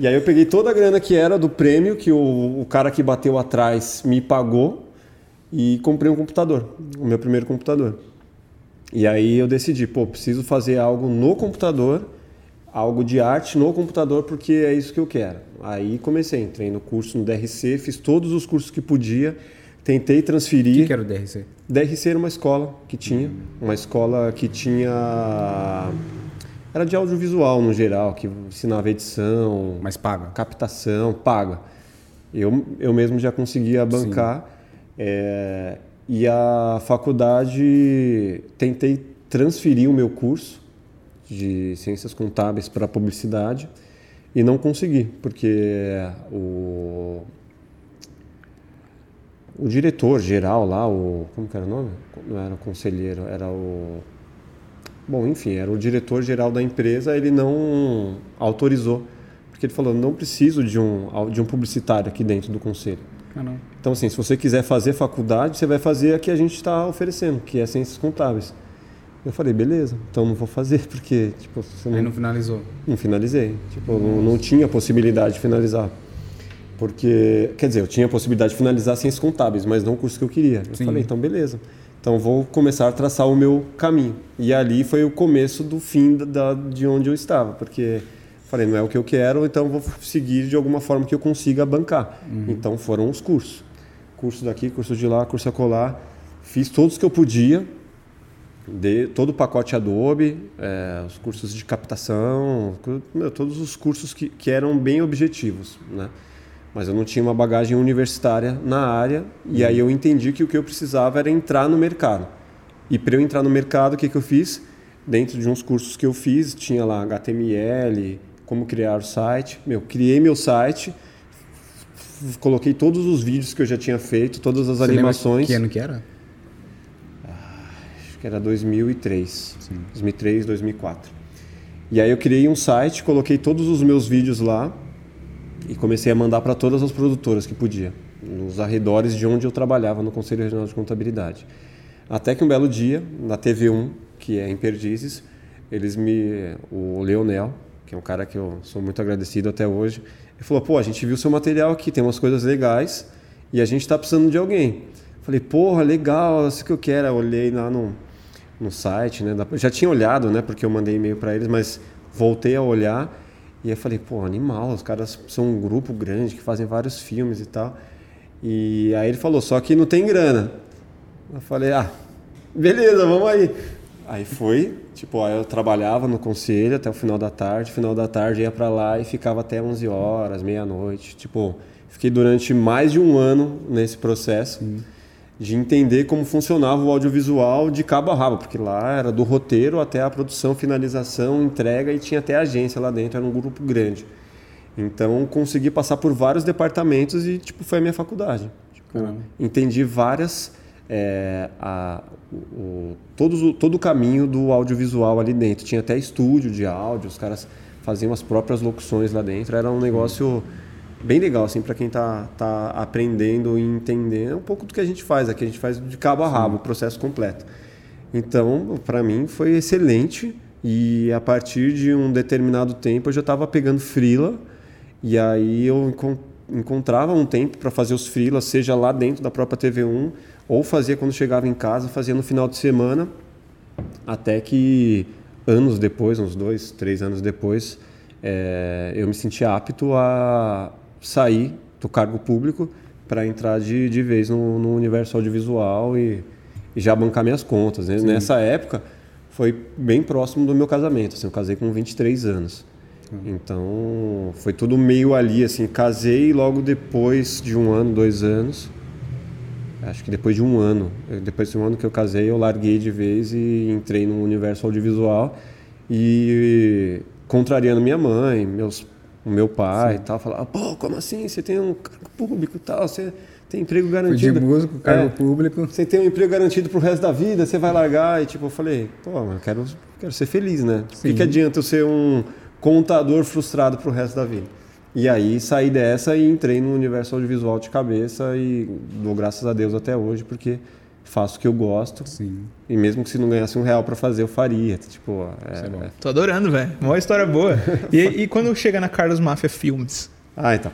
E aí eu peguei toda a grana que era do prêmio que o, o cara que bateu atrás me pagou e comprei um computador, o meu primeiro computador. E aí eu decidi, pô, preciso fazer algo no computador, algo de arte no computador, porque é isso que eu quero. Aí comecei, entrei no curso no DRC, fiz todos os cursos que podia, tentei O transferir. que, que era o DRC? DRC era uma escola que tinha, uma escola que tinha era de audiovisual no geral, que ensinava edição, Mas paga. captação, paga. Eu, eu mesmo já conseguia bancar. é, e a faculdade, tentei transferir o meu curso de ciências contábeis para publicidade e não consegui, porque o, o diretor geral lá, o. Como que era o nome? Não era o conselheiro, era o. Bom, enfim, era o diretor geral da empresa, ele não autorizou. Porque ele falou: não preciso de um, de um publicitário aqui dentro do conselho. Caramba. Então, assim, se você quiser fazer faculdade, você vai fazer a que a gente está oferecendo, que é ciências contábeis. Eu falei, beleza, então não vou fazer, porque, tipo, você Aí não, não finalizou. não finalizei. Tipo, não, não tinha possibilidade de finalizar. Porque, quer dizer, eu tinha a possibilidade de finalizar ciências contábeis, mas não o curso que eu queria. Eu Sim. falei, então beleza. Então vou começar a traçar o meu caminho. E ali foi o começo do fim da, de onde eu estava, porque falei, não é o que eu quero, então vou seguir de alguma forma que eu consiga bancar. Então foram os cursos. Curso daqui, curso de lá, curso acolá. Fiz todos que eu podia, de todo o pacote Adobe, é, os cursos de captação, todos os cursos que, que eram bem objetivos, né? Mas eu não tinha uma bagagem universitária na área e aí eu entendi que o que eu precisava era entrar no mercado. E para eu entrar no mercado, o que, que eu fiz? Dentro de uns cursos que eu fiz, tinha lá HTML, como criar o site. Meu, criei meu site, coloquei todos os vídeos que eu já tinha feito, todas as Você animações. Que ano que era? Acho que era 2003. 2003, 2004. E aí eu criei um site, coloquei todos os meus vídeos lá e comecei a mandar para todas as produtoras que podia, nos arredores de onde eu trabalhava no Conselho Regional de Contabilidade. Até que um belo dia, na TV1, que é em Perdizes, eles me o Leonel, que é um cara que eu sou muito agradecido até hoje, ele falou: "Pô, a gente viu seu material aqui, tem umas coisas legais e a gente está precisando de alguém". Falei: "Porra, legal, isso que eu quero". Eu olhei lá no no site, né? já tinha olhado, né? Porque eu mandei e-mail para eles, mas voltei a olhar e eu falei, pô, animal, os caras são um grupo grande que fazem vários filmes e tal. E aí ele falou, só que não tem grana. Eu falei, ah, beleza, vamos aí. Aí foi, tipo, aí eu trabalhava no conselho até o final da tarde, final da tarde ia para lá e ficava até 11 horas, meia-noite. Tipo, fiquei durante mais de um ano nesse processo de entender como funcionava o audiovisual de cabo a rabo, porque lá era do roteiro até a produção, finalização, entrega e tinha até agência lá dentro, era um grupo grande. Então consegui passar por vários departamentos e tipo foi a minha faculdade. Tipo, entendi várias é, a, o, o- todos o- todo o caminho do audiovisual ali dentro. Tinha até estúdio de áudio, os caras faziam as próprias locuções lá dentro. Era um negócio bem legal assim para quem tá, tá aprendendo e entendendo. É um pouco do que a gente faz aqui. A gente faz de cabo a rabo, o processo completo. Então, para mim foi excelente e a partir de um determinado tempo eu já estava pegando frila e aí eu encon- encontrava um tempo para fazer os frilas, seja lá dentro da própria TV1 ou fazia quando chegava em casa, fazia no final de semana, até que anos depois, uns dois, três anos depois, eh, eu me senti apto a sair do cargo público para entrar de, de vez no, no universo audiovisual e, e já bancar minhas contas. né? Nessa época foi bem próximo do meu casamento. Assim, eu casei com 23 anos. Então foi tudo meio ali, assim, casei logo depois de um ano, dois anos, acho que depois de um ano, eh, depois de um ano que eu casei, eu larguei de vez e entrei no universo audiovisual e contrariando minha mãe, meus, o meu pai e tal, falava, pô, como assim? Você tem um cargo público e tal, você tem emprego Fui de garantido. músico, cargo É. público. Você tem um emprego garantido pro resto da vida, você vai largar. E tipo, eu falei, pô, mas eu quero, quero ser feliz, né? O que, Sim. que adianta eu ser um contador frustrado pro resto da vida? E aí saí dessa e entrei no universo audiovisual de cabeça e dou graças a Deus até hoje, porque faço o que eu gosto. Sim. E mesmo que se não ganhasse um real para fazer, eu faria. Tipo, é, é é- Tô adorando, velho. Uma história boa. E, e quando chega na Carlos Mafia Filmes? Ah, então.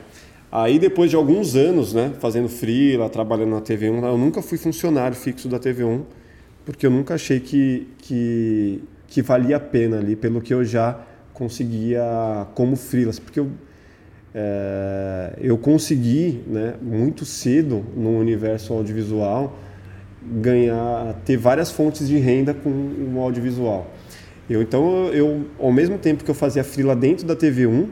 Aí depois de alguns anos, né, fazendo freela, trabalhando na TV1, eu nunca fui funcionário fixo da TV1, porque eu nunca achei que, que, que valia a pena ali, pelo que eu já conseguia como freelas, porque eu, é, eu consegui, né, muito cedo no universo audiovisual, ganhar, ter várias fontes de renda com o audiovisual. Eu, então, eu, ao mesmo tempo que eu fazia freela dentro da TV1,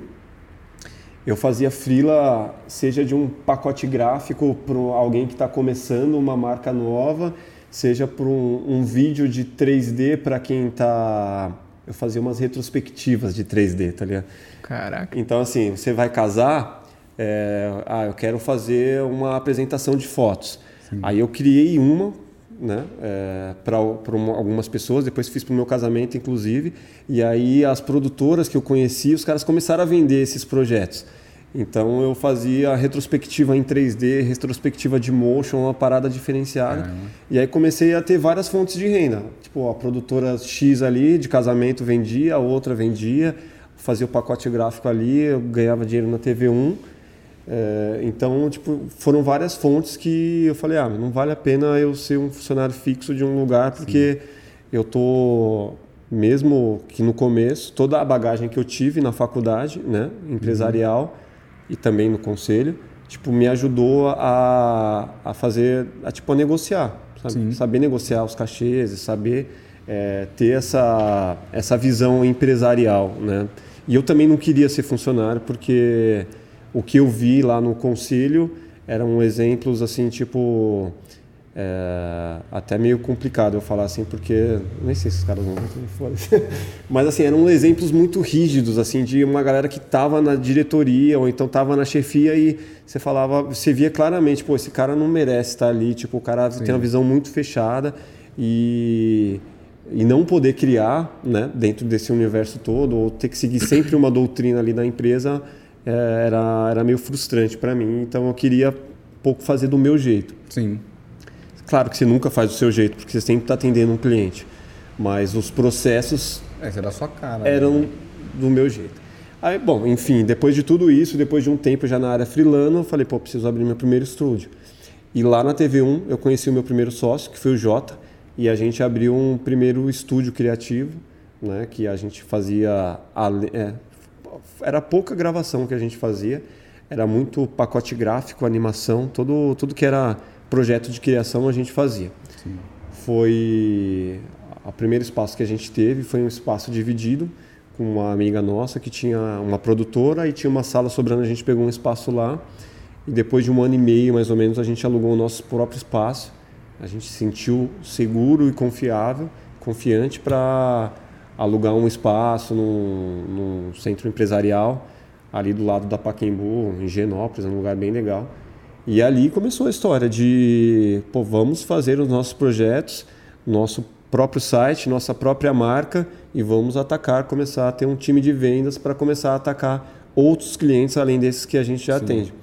eu fazia freela, seja de um pacote gráfico para alguém que está começando uma marca nova, seja para um, um vídeo de 3D para quem está... Eu fazia umas retrospectivas de 3D, tá ligado? Caraca. Então, assim, você vai casar, é, ah, eu quero fazer uma apresentação de fotos. Aí eu criei uma, né, para algumas pessoas, depois fiz para o meu casamento, inclusive, e aí as produtoras que eu conheci, os caras começaram a vender esses projetos. Então eu fazia retrospectiva em 3D, retrospectiva de motion, uma parada diferenciada. E aí comecei a ter várias fontes de renda. Tipo, a produtora X ali de casamento vendia, a outra vendia, fazia o pacote gráfico ali, eu ganhava dinheiro na TV1. É, então, tipo, foram várias fontes que eu falei, ah, não vale a pena eu ser um funcionário fixo de um lugar, porque eu tô, mesmo que no começo, toda a bagagem que eu tive na faculdade, né, empresarial e também no conselho, tipo, me ajudou a, a fazer, a, tipo, a negociar, sabe? Sim. saber negociar os cachês, e saber é, ter essa, essa visão empresarial, né? E eu também não queria ser funcionário porque o que eu vi lá no conselho eram exemplos assim, tipo é, até meio complicado eu falar assim, porque nem sei se os caras vão Mas assim, eram exemplos muito rígidos assim de uma galera que estava na diretoria ou então estava na chefia e você falava, você via claramente, pô, esse cara não merece estar ali, tipo, o cara Sim. tem uma visão muito fechada e e não poder criar, né, dentro desse universo todo ou ter que seguir sempre uma doutrina ali da empresa era era meio frustrante para mim, então eu queria pouco fazer do meu jeito. Sim. Claro que você nunca faz do seu jeito, porque você sempre está atendendo um cliente. Mas os processos. Essa é da sua cara. Né? Eram né? do meu jeito. Aí, bom, enfim, depois de tudo isso, depois de um tempo já na área freelano, eu falei, pô, preciso abrir meu primeiro estúdio. E lá na TV1 eu conheci o meu primeiro sócio, que foi o Jota, e a gente abriu um primeiro estúdio criativo, né, que a gente fazia. É, era pouca gravação que a gente fazia, era muito pacote gráfico, animação, todo, tudo que era projeto de criação a gente fazia. Sim. Foi o primeiro espaço que a gente teve foi um espaço dividido com uma amiga nossa que tinha uma produtora e tinha uma sala sobrando, a gente pegou um espaço lá e depois de um ano e meio mais ou menos a gente alugou o nosso próprio espaço. A gente se sentiu seguro e confiável, confiante para alugar um espaço num, num centro empresarial ali do lado da Paquembu, em Genópolis, um lugar bem legal. E ali começou a história de, pô, vamos fazer os nossos projetos, nosso próprio site, nossa própria marca e vamos atacar, começar a ter um time de vendas para começar a atacar outros clientes além desses que a gente já Sim. atende.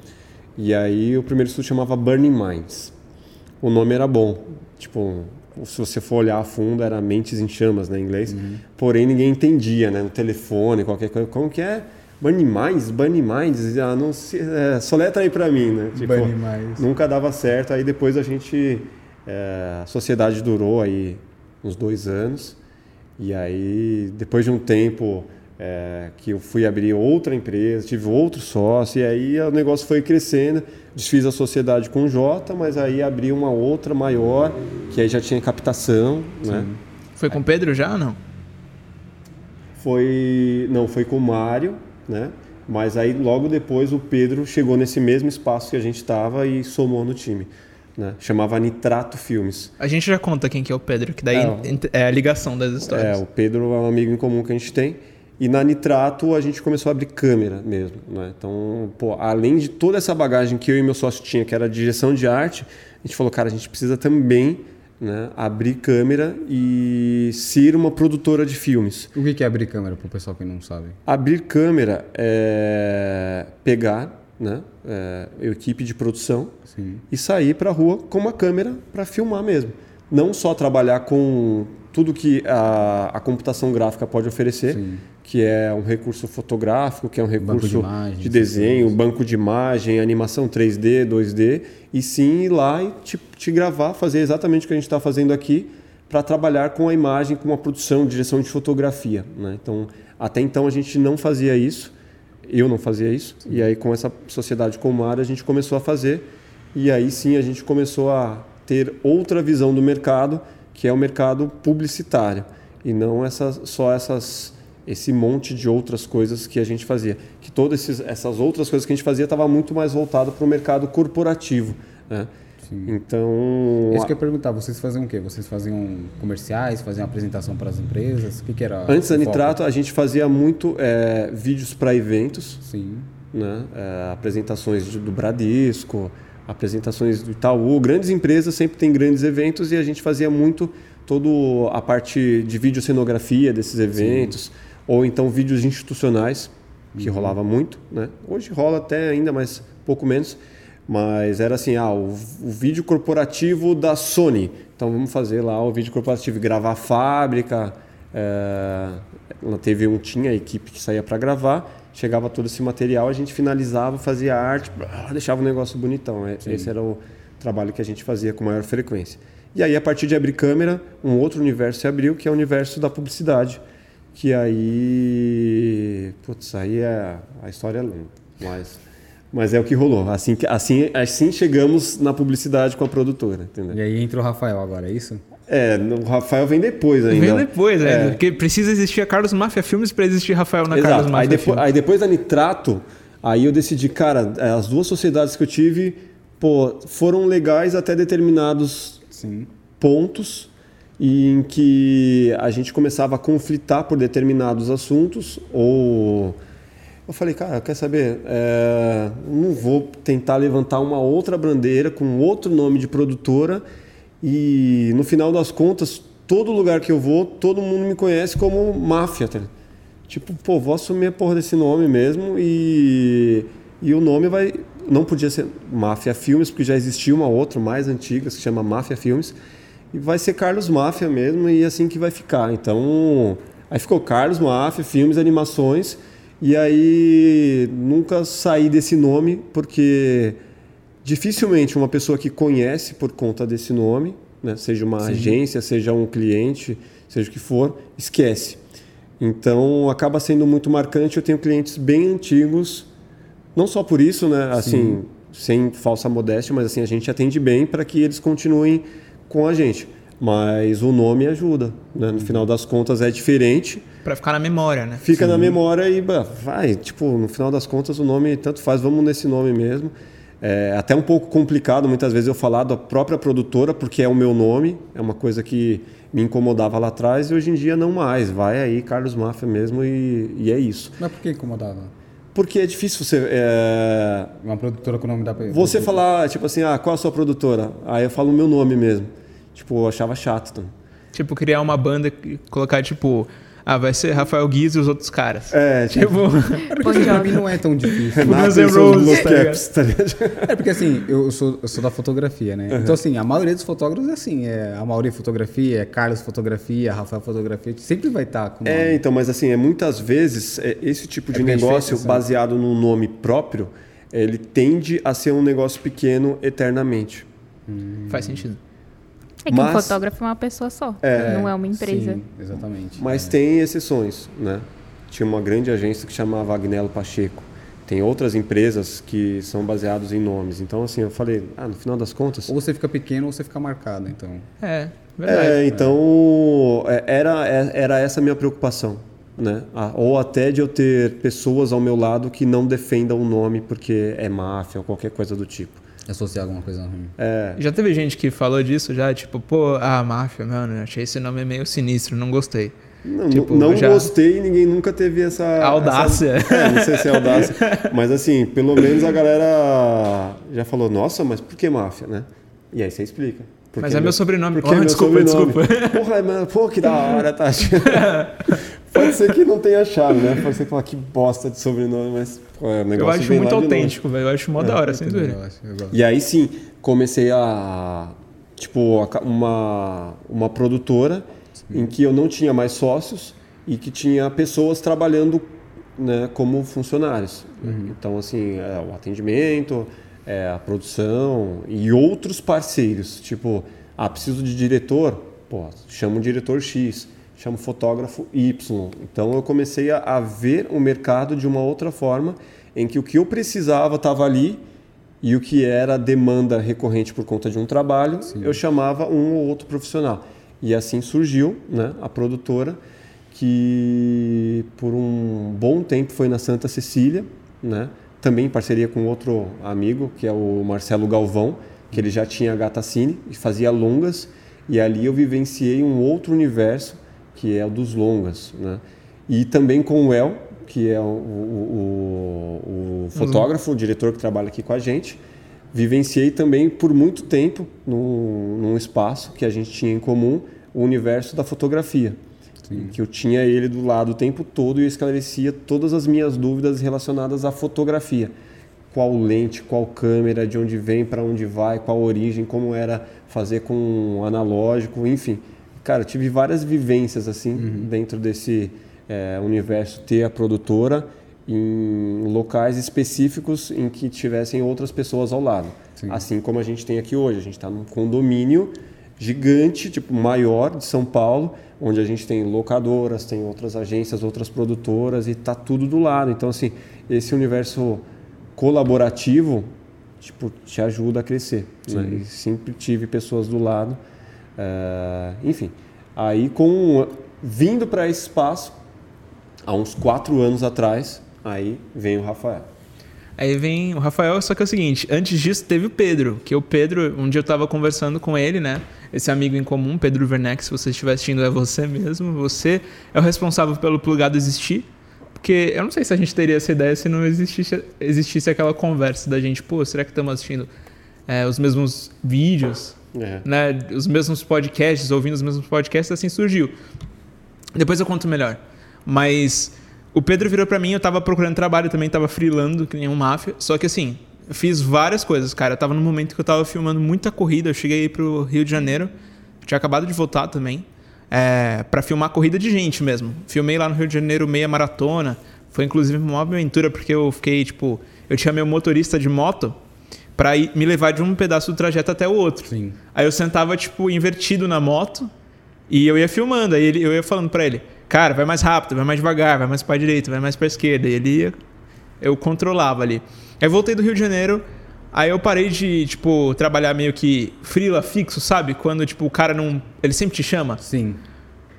E aí o primeiro estudo chamava Burning Minds. O nome era bom, tipo, se você for olhar a fundo era Mentes em Chamas, né, em inglês. Uhum. Porém ninguém entendia, né, no telefone, qualquer coisa, como que é? Bunny Minds, Bunny Minds, ah, não se, é, soletra aí para mim, né? Tipo, Bunny Minds. Nunca dava certo. Aí depois a gente, é, a sociedade durou aí uns dois anos. E aí, depois de um tempo é, que eu fui abrir outra empresa, tive outro sócio, e aí o negócio foi crescendo. Desfiz a sociedade com o Jota, mas aí abri uma outra maior, que aí já tinha captação, né? Sim. né? Foi com o Pedro já ou não? Foi, não, foi com o Mário né? Mas aí logo depois o Pedro chegou nesse mesmo espaço que a gente estava e somou no time. Né? Chamava Nitrato Filmes. A gente já conta quem que é o Pedro, que daí é, é a ligação das histórias. É, o Pedro é um amigo em comum que a gente tem. E na Nitrato a gente começou a abrir câmera mesmo. Né? Então, pô, além de toda essa bagagem que eu e meu sócio tinha, que era direção de arte, a gente falou, cara, a gente precisa também né, abrir câmera e ser uma produtora de filmes. O que é abrir câmera, para o pessoal que não sabe? Abrir câmera é pegar né, é, equipe de produção Sim. e sair para a rua com uma câmera para filmar mesmo. Não só trabalhar com tudo que a, a computação gráfica pode oferecer, Sim que é um recurso fotográfico, que é um recurso de, imagem, de, desenho, banco de imagem, animação 3D, 2D, e sim ir lá e te, te gravar, fazer exatamente o que a gente está fazendo aqui, para trabalhar com a imagem, com a produção, direção de fotografia. Né? Então, até então a gente não fazia isso, eu não fazia isso, sim. e aí com essa sociedade como a gente começou a fazer, e aí sim a gente começou a ter outra visão do mercado, que é o mercado publicitário, e não essa, só essas esse monte de outras coisas que a gente fazia. Que todas essas outras coisas que a gente fazia estava muito mais voltado para o mercado corporativo. Né? Então. Isso que eu ia perguntar, vocês faziam o quê? Vocês faziam comerciais, faziam apresentação para as empresas? O que, que era? Antes da Nitrato, a gente fazia muito é, vídeos para eventos. Sim. Né? É, apresentações do Bradesco, apresentações do Itaú. Grandes empresas sempre têm grandes eventos e a gente fazia muito toda a parte de videocenografia desses eventos. Sim ou então vídeos institucionais, que uhum. rolava muito, né? Hoje rola até ainda, mas pouco menos. Mas era assim, ah, o, o, vídeo corporativo da Sony. Então vamos fazer lá o vídeo corporativo, gravar a fábrica. É, ela teve um tinha a equipe que saía para gravar, chegava todo esse material, a gente finalizava, fazia arte, deixava o negócio bonitão. É, esse era o trabalho que a gente fazia com maior frequência. E aí a partir de abrir câmera, um outro universo se abriu, que é o universo da publicidade que aí. Putz, aí é, a história é longa. Mas, mas é o que rolou. Assim, assim, assim chegamos na publicidade com a produtora. Entendeu? E aí entra o Rafael agora, é isso? É, o Rafael vem depois ainda. Vem depois, né? Porque precisa existir a Carlos Máfia Filmes para existir Rafael na Exato. Carlos Máfia aí depois, Filmes. Aí depois da Nitrato, aí eu decidi, cara, as duas sociedades que eu tive, pô, foram legais até determinados Sim. pontos e em que a gente começava a conflitar por determinados assuntos ou eu falei, cara, quer saber? É, não vou tentar levantar uma outra bandeira com outro nome de produtora e no final das contas, todo lugar que eu vou, todo mundo me conhece como máfia. Tá? Tipo, pô, vou assumir a porra desse nome mesmo e, e o nome vai. Não podia ser Máfia Filmes, porque já existia uma outra mais antiga, que se chama Máfia Filmes. E vai ser Carlos Máfia mesmo, e assim que vai ficar. Então, aí ficou Carlos Máfia, Filmes, Animações. E aí nunca saí desse nome, porque dificilmente uma pessoa que conhece por conta desse nome, né, seja uma Sim. agência, seja um cliente, seja o que for, esquece. Então acaba sendo muito marcante. Eu tenho clientes bem antigos, não só por isso, né? Assim, sem falsa modéstia, mas assim a gente atende bem para que eles continuem com a gente. Mas o nome ajuda, né? No final das contas é diferente, Pra ficar na memória, né? fica na memória e bah, vai. Tipo, no final das contas o nome tanto faz. Vamos nesse nome mesmo. É até um pouco complicado muitas vezes eu falar da própria produtora porque é o meu nome. É uma coisa que me incomodava lá atrás e hoje em dia não mais. Vai aí Carlos Máfia mesmo e, e é isso. Mas por que incomodava? Porque é difícil você. é, Uma produtora com o nome da Você falar, tipo assim, ah, qual a sua produtora? Aí eu falo o meu nome mesmo. Tipo, eu achava chato. Então. Tipo, criar uma banda e colocar, tipo, ah, vai ser Rafael Guiz e os outros caras. É, tipo, Tipo, Porque pra mim não é tão difícil. Renato e low tá ligado? caps, tá ligado? É porque assim, eu sou, eu sou da fotografia, né? Então assim, a maioria dos fotógrafos é assim, é a Mauri Fotografia, é Carlos Fotografia, Rafael Fotografia, sempre vai estar com É, nome. então, mas assim, é muitas vezes é, esse tipo de É negócio difícil, baseado num nome próprio, ele tende a ser um negócio pequeno eternamente. faz sentido. É que Mas- um fotógrafo é uma pessoa só, não é uma empresa. Sim, exatamente. Mas É. tem exceções, né? Tinha uma grande agência que chamava Agnello Pacheco. Tem outras empresas que são baseadas em nomes. Então, assim, eu falei, ah, no final das contas, Ou você fica pequeno ou você fica marcado, então. É, verdade. É, então é, era, é- era essa a minha preocupação. Né? Ah, Ou até de eu ter pessoas ao meu lado que não defendam o nome porque é máfia ou qualquer coisa do tipo. Associar alguma coisa ruim. É, Já teve gente que falou disso já, tipo, pô, ah, máfia, mano, achei esse nome meio sinistro, não gostei. não Tipo, não já- gostei ninguém nunca teve essa. Audácia. essa- é, não sei se é audácia. mas assim, pelo menos a galera já falou, nossa, mas por que máfia, né? E aí você explica. Porque Mas é meu sobrenome. Porque Oh, é meu desculpa, sobrenome. desculpa. Porra, mas, pô, que da hora, Tati. Pode ser que não tenha achado, né? Pode ser que fala que bosta de sobrenome, mas pô, é um negócio Eu acho muito autêntico, velho. Eu acho mó da hora, sem gosto. E aí sim, comecei a. Tipo, uma, uma produtora em que eu não tinha mais sócios e que tinha pessoas trabalhando né, como funcionários. Então, assim, é, o atendimento, é, a produção e outros parceiros. Tipo, ah, preciso de diretor? Pô, chama o diretor X, chama o fotógrafo Y. Então, eu comecei a, a ver o mercado de uma outra forma em que o que eu precisava estava ali e o que era demanda recorrente por conta de um trabalho, eu chamava um ou outro profissional. E assim surgiu né, a produtora, que por um bom tempo foi na Santa Cecília, né, também em parceria com outro amigo, que é o Marcelo Galvão, que ele já tinha a Gata Cine e fazia longas, e ali eu vivenciei um outro universo, que é o dos longas. Né? E também com o El, que é o, o- o- o fotógrafo, o diretor que trabalha aqui com a gente. Vivenciei também por muito tempo, num, num espaço que a gente tinha em comum, o universo da fotografia. Que eu tinha ele do lado o tempo todo e eu esclarecia todas as minhas dúvidas relacionadas à fotografia. Qual lente, qual câmera, de onde vem, para onde vai, qual origem, como era fazer com um analógico, enfim. Cara, tive várias vivências assim dentro desse eh, universo ter a produtora em locais específicos em que tivessem outras pessoas ao lado. Sim. Assim como a gente tem aqui hoje. A gente está num condomínio gigante, tipo maior de São Paulo, onde a gente tem locadoras, tem outras agências, outras produtoras e tá tudo do lado. Então assim, esse universo colaborativo, tipo, te ajuda a crescer. Né? E sempre tive pessoas do lado. Eh, enfim, aí com vindo para esse espaço há uns quatro anos atrás, aí vem o Rafael. Aí vem o Rafael, só que é o seguinte, antes disso teve o Pedro, que o Pedro, um dia eu tava conversando com ele, né? Esse amigo em comum, Pedro Werneck, se você estiver assistindo, é você mesmo. Você é o responsável pelo plugado existir. Porque eu não sei se a gente teria essa ideia se não existisse, existisse aquela conversa da gente, pô, será que estamos assistindo é, os mesmos vídeos, É. né? Os mesmos podcasts, ouvindo os mesmos podcasts, assim surgiu. Depois eu conto melhor. Mas o Pedro virou pra mim, eu tava procurando trabalho também, tava freelando, que nem um máfia. Só que assim, eu fiz várias coisas, cara. Eu tava num momento que eu tava filmando muita corrida. Eu cheguei pro Rio de Janeiro, tinha acabado de voltar também, é, para filmar corrida de gente mesmo. Filmei lá no Rio de Janeiro meia maratona. Foi inclusive uma aventura, porque eu fiquei, tipo, eu tinha meu motorista de moto pra ir, me levar de um pedaço do trajeto até o outro. Sim. Aí eu sentava, tipo, invertido na moto e eu ia filmando. Aí ele, eu ia falando pra ele, cara, vai mais rápido, vai mais devagar, vai mais pra direita, vai mais pra esquerda. E ele ia, eu controlava ali. Aí eu voltei do Rio de Janeiro, aí eu parei de, tipo, trabalhar meio que frila fixo, sabe? Quando, tipo, o cara não... Ele sempre te chama. Sim.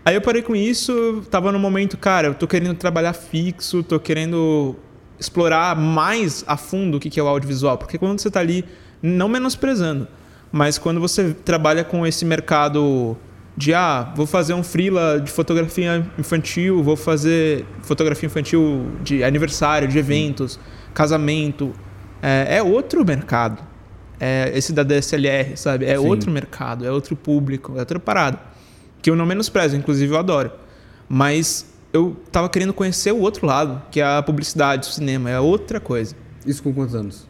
Aí eu parei com isso, tava no momento, cara, eu tô querendo trabalhar fixo, tô querendo explorar mais a fundo o que é o audiovisual. Porque quando você tá ali, não menosprezando, mas quando você trabalha com esse mercado de, ah, vou fazer um freela de fotografia infantil, vou fazer fotografia infantil de aniversário, de eventos, casamento, é, é outro mercado. É esse da DSLR, sabe? É Sim. outro mercado, é outro público, é outra parada que eu não menosprezo, inclusive eu adoro. Mas eu tava querendo conhecer o outro lado, que é a publicidade, o cinema, é outra coisa. Isso com quantos anos?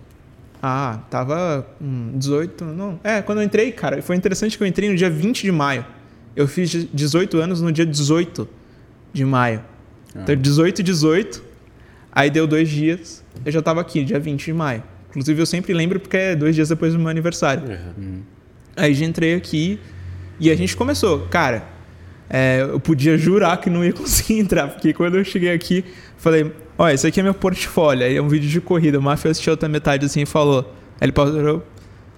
Ah, tava com 18, não. É, quando eu entrei, cara, foi interessante que eu entrei no dia 20 de maio. Eu fiz 18 anos no dia 18 de maio. Então, 18 e 18, aí deu dois dias, eu já tava aqui, dia 20 de maio. Inclusive, eu sempre lembro porque é dois dias depois do meu aniversário. Aí já entrei aqui e a gente começou. Cara, é, eu podia jurar que não ia conseguir entrar, porque quando eu cheguei aqui, falei: Olha, esse aqui é meu portfólio. Aí é um vídeo de corrida. O Mafia assistiu até metade assim e falou. Aí ele parou.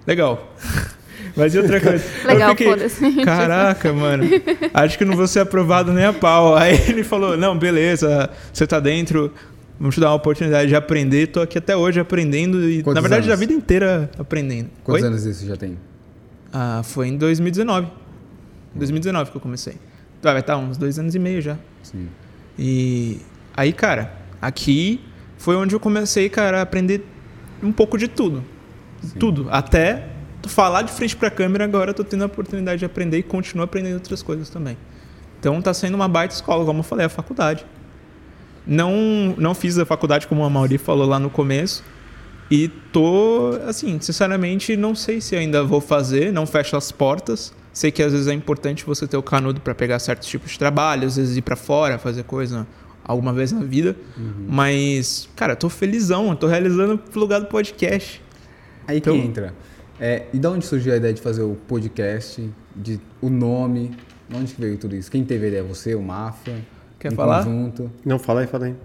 Legal. Mas e outra coisa? Eu Legal, fiquei, foda-se. Caraca, mano. Acho que não vou ser aprovado nem a pau. Aí ele falou: Não, beleza, você tá dentro. Vamos te dar uma oportunidade de aprender. Tô aqui até hoje aprendendo. E, Quantos na verdade, anos? a vida inteira aprendendo. Quantos Oi? anos isso já tem? Ah, foi em 2019. 2019 que eu comecei. Vai, estar uns dois anos e meio já. Sim. E aí, cara, aqui foi onde eu comecei, cara, a aprender um pouco de tudo. Tudo. Até falar de frente pra câmera, agora eu tô tendo a oportunidade de aprender e continuo aprendendo outras coisas também. Então tá sendo uma baita escola, como eu falei, a faculdade. Não, não fiz a faculdade como a Mauri falou lá no começo. E tô, assim, sinceramente, não sei se ainda vou fazer, não fecho as portas. Sei que às vezes é importante você ter o canudo para pegar certos tipos de trabalho, às vezes ir para fora, fazer coisa alguma vez na vida. Mas, cara, tô felizão, eu tô realizando o lugar do podcast. Aí Então- que entra. É, e da onde surgiu a ideia de fazer o podcast, de, o nome? De onde que veio tudo isso? Quem teve a ideia? Você, o Máfia? Quer em falar? Conjunto? Não, fala aí, fala aí.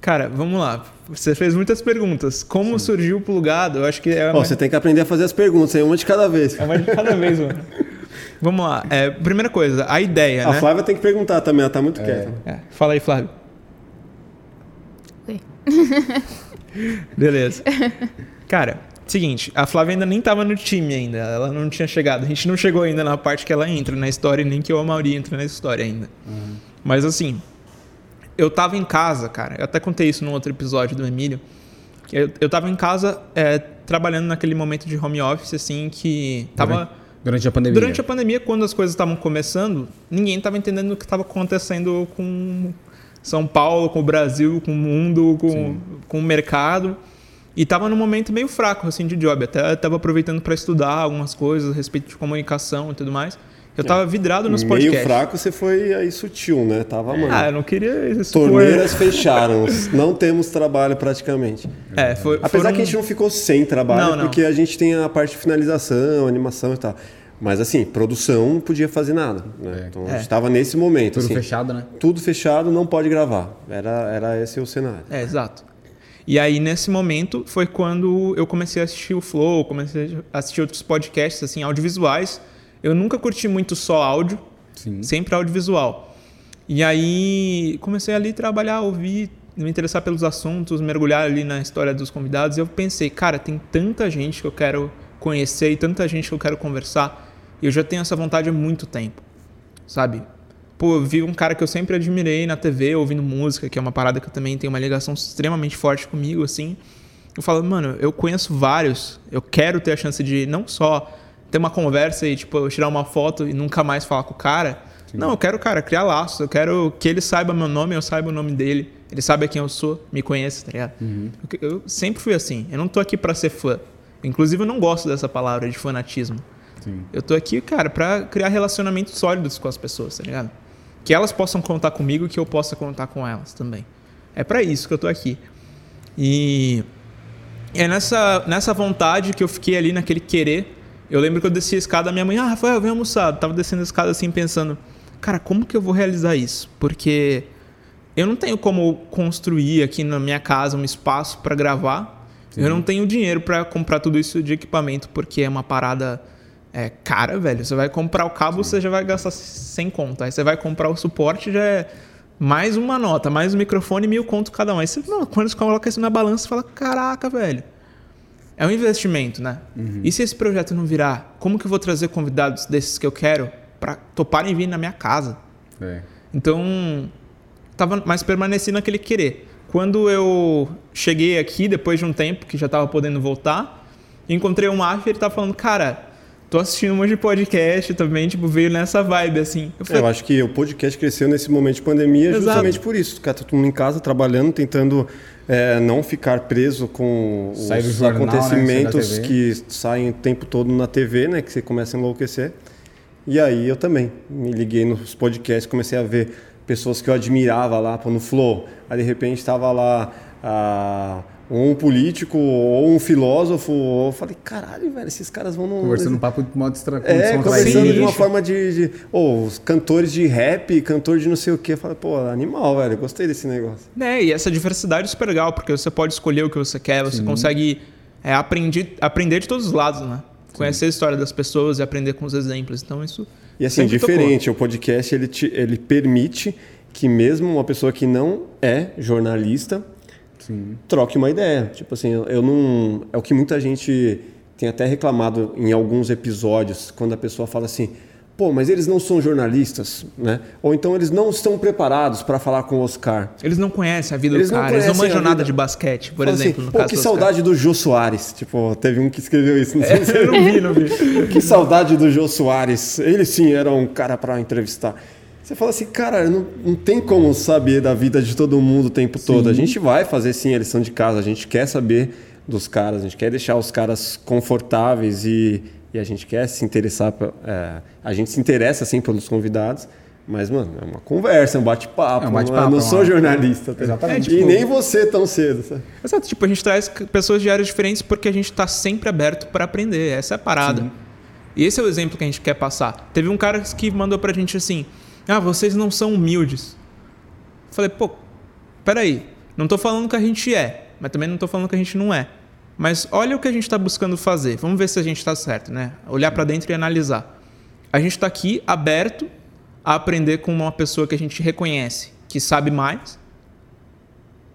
Cara, vamos lá. Você fez muitas perguntas. Como surgiu o plugado? Eu acho que é Ó, uma, você tem que aprender a fazer as perguntas, hein? uma de cada vez. é uma de cada vez, mano. Vamos lá. É, primeira coisa, a ideia, A né? Flávia tem que perguntar também, ela tá muito quieta. É, fala aí, Flávio. Oi. Beleza. Cara, seguinte, a Flávia ainda nem tava no time ainda, ela não tinha chegado. A gente não chegou ainda na parte que ela entra na história, nem que eu e a Mauri entra na história ainda. Mas assim, eu tava em casa, cara, eu até contei isso num outro episódio do Emílio. Eu, eu tava em casa é, trabalhando naquele momento de home office, assim, que tava. Durante a pandemia. Durante a pandemia, quando as coisas estavam começando, ninguém estava entendendo o que estava acontecendo com São Paulo, com o Brasil, com o mundo, com, com o mercado. E estava num momento meio fraco assim de job. Até estava aproveitando para estudar algumas coisas a respeito de comunicação e tudo mais. Eu estava vidrado nos Meio podcasts. fraco, você foi aí sutil, né? Tava, mano. Ah, eu não queria expor. Torneiras fecharam, não temos trabalho praticamente. É, foi, Apesar foram- que a gente não ficou sem trabalho, Não, não. porque a gente tem a parte de finalização, animação e tal. Mas assim, produção não podia fazer nada. Né? É. Então a É. gente estava nesse momento. Tudo assim, fechado, né? Tudo fechado, não pode gravar. Era, era esse o cenário. É, exato. E aí, nesse momento, foi quando eu comecei a assistir o Flow, comecei a assistir outros podcasts, assim, audiovisuais. Eu nunca curti muito só áudio, Sim. sempre audiovisual. E aí, comecei ali a trabalhar, ouvir me interessar pelos assuntos, mergulhar ali na história dos convidados, eu pensei, cara, tem tanta gente que eu quero conhecer e tanta gente que eu quero conversar, e eu já tenho essa vontade há muito tempo, sabe? Pô, eu vi um cara que eu sempre admirei na TV, ouvindo música, que é uma parada que eu também tenho uma ligação extremamente forte comigo, assim. Eu falo, mano, eu conheço vários, eu quero ter a chance de não só ter uma conversa e, tipo, eu tirar uma foto e nunca mais falar com o cara. Sim. Não, eu quero, cara, criar laços, eu quero que ele saiba meu nome, eu saiba o nome dele, ele sabe quem eu sou, me conheça, tá ligado? Uhum. Eu, eu, sempre fui assim, eu não tô aqui para ser fã. Inclusive, eu não gosto dessa palavra de fanatismo. Sim. Eu tô aqui, cara, para criar relacionamentos sólidos com as pessoas, tá ligado? que elas possam contar comigo e que eu possa contar com elas também. É para isso que eu tô aqui. E é nessa, nessa vontade que eu fiquei ali, naquele querer. Eu lembro que eu desci a escada, minha mãe, ah, Rafael, vem almoçar. Eu tava descendo a escada assim, pensando, cara, como que eu vou realizar isso? Porque eu não tenho como construir aqui na minha casa um espaço para gravar. Sim. Eu não tenho dinheiro para comprar tudo isso de equipamento, porque é uma parada é cara, velho. Você vai comprar o cabo, Sim. você já vai gastar sem conta. Aí você vai comprar o suporte, já é mais uma nota, mais um microfone, mil conto cada um. Aí você, quando você coloca isso na balança, você fala, caraca, velho. É um investimento, né? Uhum. E se esse projeto não virar, como que eu vou trazer convidados desses que eu quero para toparem vir na minha casa? É. Então, tava mais permaneci naquele querer. Quando eu cheguei aqui, depois de um tempo que já estava podendo voltar, encontrei o Mafia e ele tava falando, cara, tô assistindo um monte de podcast também, tipo, veio nessa vibe, assim. Eu, falei, eu acho que o podcast cresceu nesse momento de pandemia Exato. justamente por isso. Cara, tá todo mundo em casa, trabalhando, tentando é, não ficar preso com os jornal, né, acontecimentos né? que saem o tempo todo na TV, né? Que você começa a enlouquecer. E aí eu também me liguei nos podcasts, comecei a ver pessoas que eu admirava lá no Flow. Aí de repente estava lá... A um político ou um filósofo. Eu falei, caralho, velho, esses caras vão no. Conversando um papo de modo extra... É, conversando de uma forma de. de ou oh, cantores de rap, cantor de não sei o quê. Eu falei, pô, animal, velho, gostei desse negócio. É, e essa diversidade é super legal, porque você pode escolher o que você quer, você Sim. consegue é, aprender, aprender de todos os lados, né? Conhecer a história das pessoas e aprender com os exemplos. Então, isso. E assim, diferente, tocou. o podcast ele, te, ele permite que mesmo uma pessoa que não é jornalista Sim. troque uma ideia. Tipo assim, eu não. É o que muita gente tem até reclamado em alguns episódios, quando a pessoa fala assim. Pô, mas eles não são jornalistas, né? Ou então eles não estão preparados para falar com o Oscar. Eles não conhecem a vida eles do cara, eles não manjam nada de basquete, por Fala exemplo. Assim, Pô, que saudade do Jô Soares. Tipo, teve um que escreveu isso. Não é, sei eu não vi, não vi. que saudade do Jô Soares. Ele sim era um cara para entrevistar. Você fala assim, cara, não, não tem como saber da vida de todo mundo o tempo sim. todo. A gente vai fazer sim a lição de casa, a gente quer saber dos caras, a gente quer deixar os caras confortáveis e, e a gente quer se interessar. É, a gente se interessa sim pelos convidados. Mas, mano, é uma conversa, é um bate-papo. É um bate-papo. Eu não sou jornalista. Tá? Exatamente. E tipo, nem você tão cedo. Sabe? Exato. Tipo, a gente traz pessoas de áreas diferentes porque a gente está sempre aberto para aprender. Essa é a parada. Sim. E esse é o exemplo que a gente quer passar. Teve um cara que mandou pra gente assim: ah, vocês não são humildes. Falei, pô, peraí. Não estou falando que a gente é, mas também não estou falando que a gente não é. Mas olha o que a gente está buscando fazer. Vamos ver se a gente está certo, né? Olhar para dentro e analisar. A gente está aqui aberto a aprender com uma pessoa que a gente reconhece, que sabe mais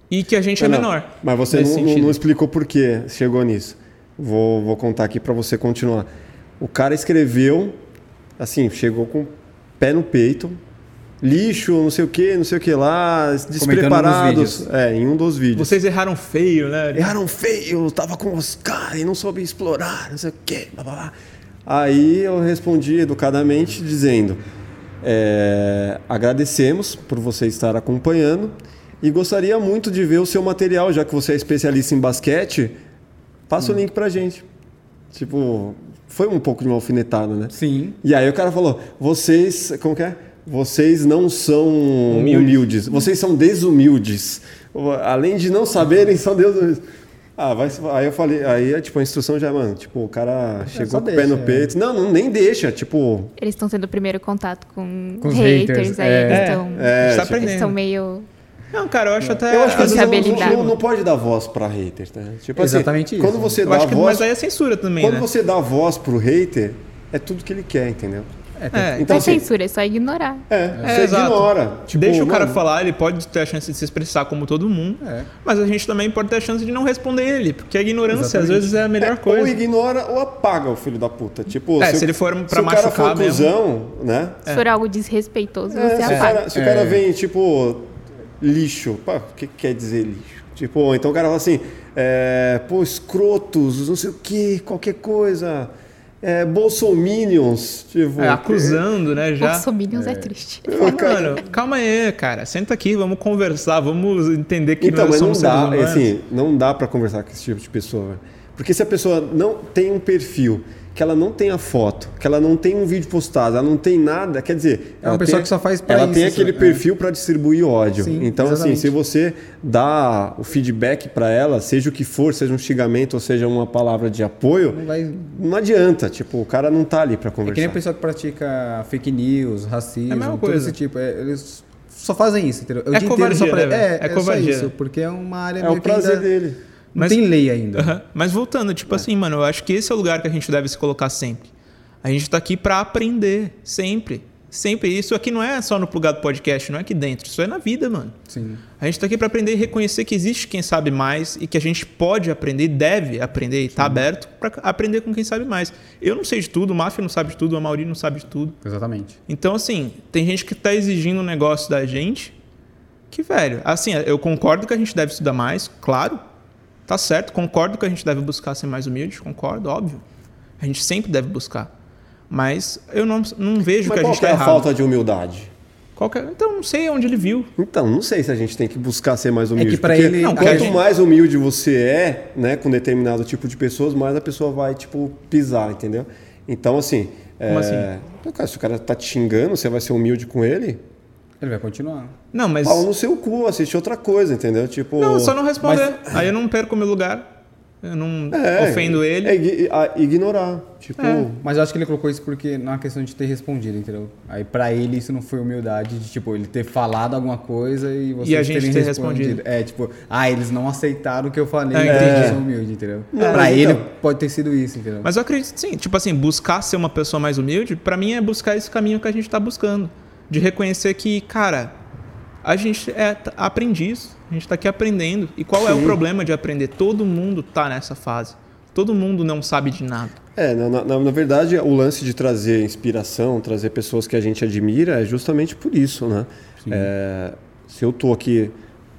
e que a gente é não, menor. Mas você não, não, não, explicou por que chegou nisso. Vou, vou contar aqui para você continuar. O cara escreveu, assim, chegou com pé no peito, lixo, não sei o que, não sei o que lá, despreparados. É, em um dos vídeos. Vocês erraram feio, né? Erraram feio, tava com os caras e não soube explorar, não sei o que, blá, blá, blá. Aí eu respondi educadamente dizendo: é, agradecemos por você estar acompanhando e gostaria muito de ver o seu material, já que você é especialista em basquete. Passa hum. o link pra gente. Tipo, foi um pouco de uma alfinetada, né? Sim. E aí o cara falou: vocês. Como que é? Vocês não são humildes. humildes. Vocês são desumildes. Além de não saberem, são desumildes. Ah, vai, aí eu falei, aí tipo, a instrução já, mano, tipo, o cara é, chegou com o pé no é. peito. Não, não, nem deixa, tipo. Eles estão tendo o primeiro contato com, com haters, haters, aí é, eles estão. É, tá tipo, eles estão meio. Não, cara, eu acho até. Eu acho que não, não, não, pode dar voz para haters, né? Tipo assim, Exatamente Quando isso. você eu dá que, voz. Mas aí é censura também. Quando né? você dá voz pro hater, é tudo que ele quer, entendeu? É, tem- É, Não Então, é assim, censura, é só ignorar. é, É, você exato. ignora. Tipo, Deixa o cara mano, falar, ele pode ter a chance de se expressar como todo mundo, É. mas a gente também pode ter a chance de não responder ele, porque a ignorância Exatamente. às vezes é a melhor Ou coisa. ignora ou apaga o filho da puta. Tipo, É, o- se ele for pra se o cara machucar for mesmo. cuzão, né? Se for algo desrespeitoso, É, você se, o apaga. cara, se o É. cara vem, tipo, lixo, pá, o que, que quer dizer lixo? Tipo, então o cara fala assim, é, pô, escrotos, não sei o que, qualquer coisa, é, bolsominions, tipo... É, acusando, né, já. Bolsominions é. triste. Fala, Mano, calma aí, cara. Senta aqui, vamos conversar, vamos entender que Então, nós não somos seres dá, humanos. assim, não dá pra conversar com esse tipo de pessoa. Porque se a pessoa não tem um perfil, que ela não tem a foto, que ela não tem um vídeo postado, ela não tem nada, quer dizer... É uma ela pessoa tem- que só faz pra Ela isso, tem aquele né? perfil pra distribuir ódio. Sim, então, assim, exatamente. se você dá o feedback pra ela, seja o que for, seja um xingamento ou seja uma palavra de apoio, Não vai... não adianta. Tipo, o cara não tá ali pra É que nem conversar. a pessoa que pratica fake news, racismo, É a mesma todo coisa. esse tipo. É, eles só fazem isso, entendeu? O É dia covardia, inteiro só né, pra... velho? É, É é, só covardia. isso, porque é uma área É o prazer ainda dele. Não Mas- tem lei ainda. Aham. Mas voltando, tipo assim, mano, eu acho que esse é o lugar que a gente deve se colocar sempre. A gente tá aqui pra aprender, sempre. Sempre. Isso aqui não é só no plugado podcast, não é aqui dentro. Isso é na vida, mano. Sim. A gente tá aqui pra aprender e reconhecer que existe quem sabe mais e que a gente pode aprender, deve aprender e tá aberto pra aprender com quem sabe mais. Eu não sei de tudo, o Máfia não sabe de tudo, a Mauri não sabe de tudo. Exatamente. Então, assim, tem gente que tá exigindo um negócio da gente que, velho, assim, eu concordo que a gente deve estudar mais, claro. Tá certo, concordo que a gente deve buscar ser mais humilde, concordo, óbvio. A gente sempre deve buscar. Mas eu não, não vejo Mas que a qual gente que tá é a errado. falta de humildade? Qual que é- Então, não sei onde ele viu. Então, não sei se a gente tem que buscar ser mais humilde. que pra porque ele- Não, quanto gente- mais humilde você é, né, com determinado tipo de pessoas, mais a pessoa vai, tipo, pisar, entendeu? Então, assim. Como é, assim? então, cara, se o cara tá te xingando, você vai ser humilde com ele? Ele vai continuar. Não, mas. Pau no seu cu, assiste outra coisa, entendeu? Tipo. Não, só não responder. Aí eu não perco meu lugar. Eu não É, ofendo ele. É igui- a- ignorar. Tipo. É. Mas eu acho que ele colocou isso porque na questão de ter respondido, entendeu? Aí pra ele isso não foi humildade de, tipo, ele ter falado alguma coisa e vocês E a gente terem ter respondido. É, tipo, ah, eles não aceitaram o que eu falei, É, então entendi. eles são humildes, entendeu? Não, pra mas ele então- pode ter sido isso, entendeu? Mas eu acredito sim. Tipo assim, buscar ser uma pessoa mais humilde, pra mim é buscar esse caminho que a gente tá buscando. De reconhecer que, cara, a gente é t- aprendiz. A gente tá aqui aprendendo. E qual é o Sim. problema de aprender? Todo mundo tá nessa fase. Todo mundo não sabe de nada. É, na, na- na verdade, o lance de trazer inspiração, trazer pessoas que a gente admira é justamente por isso, né? É, se eu tô aqui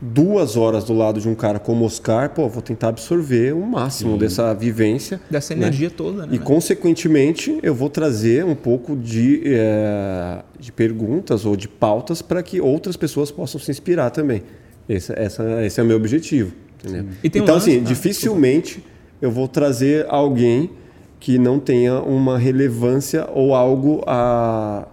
duas horas do lado de um cara como o Oscar, pô, vou tentar absorver o máximo dessa vivência. Dessa né? energia toda, né? E, consequentemente, eu vou trazer um pouco de, é, de perguntas ou de pautas para que outras pessoas possam se inspirar também. Esse, essa, esse é o meu objetivo. Um então, lance- assim, ah, dificilmente eu vou trazer alguém que não tenha uma relevância ou algo a,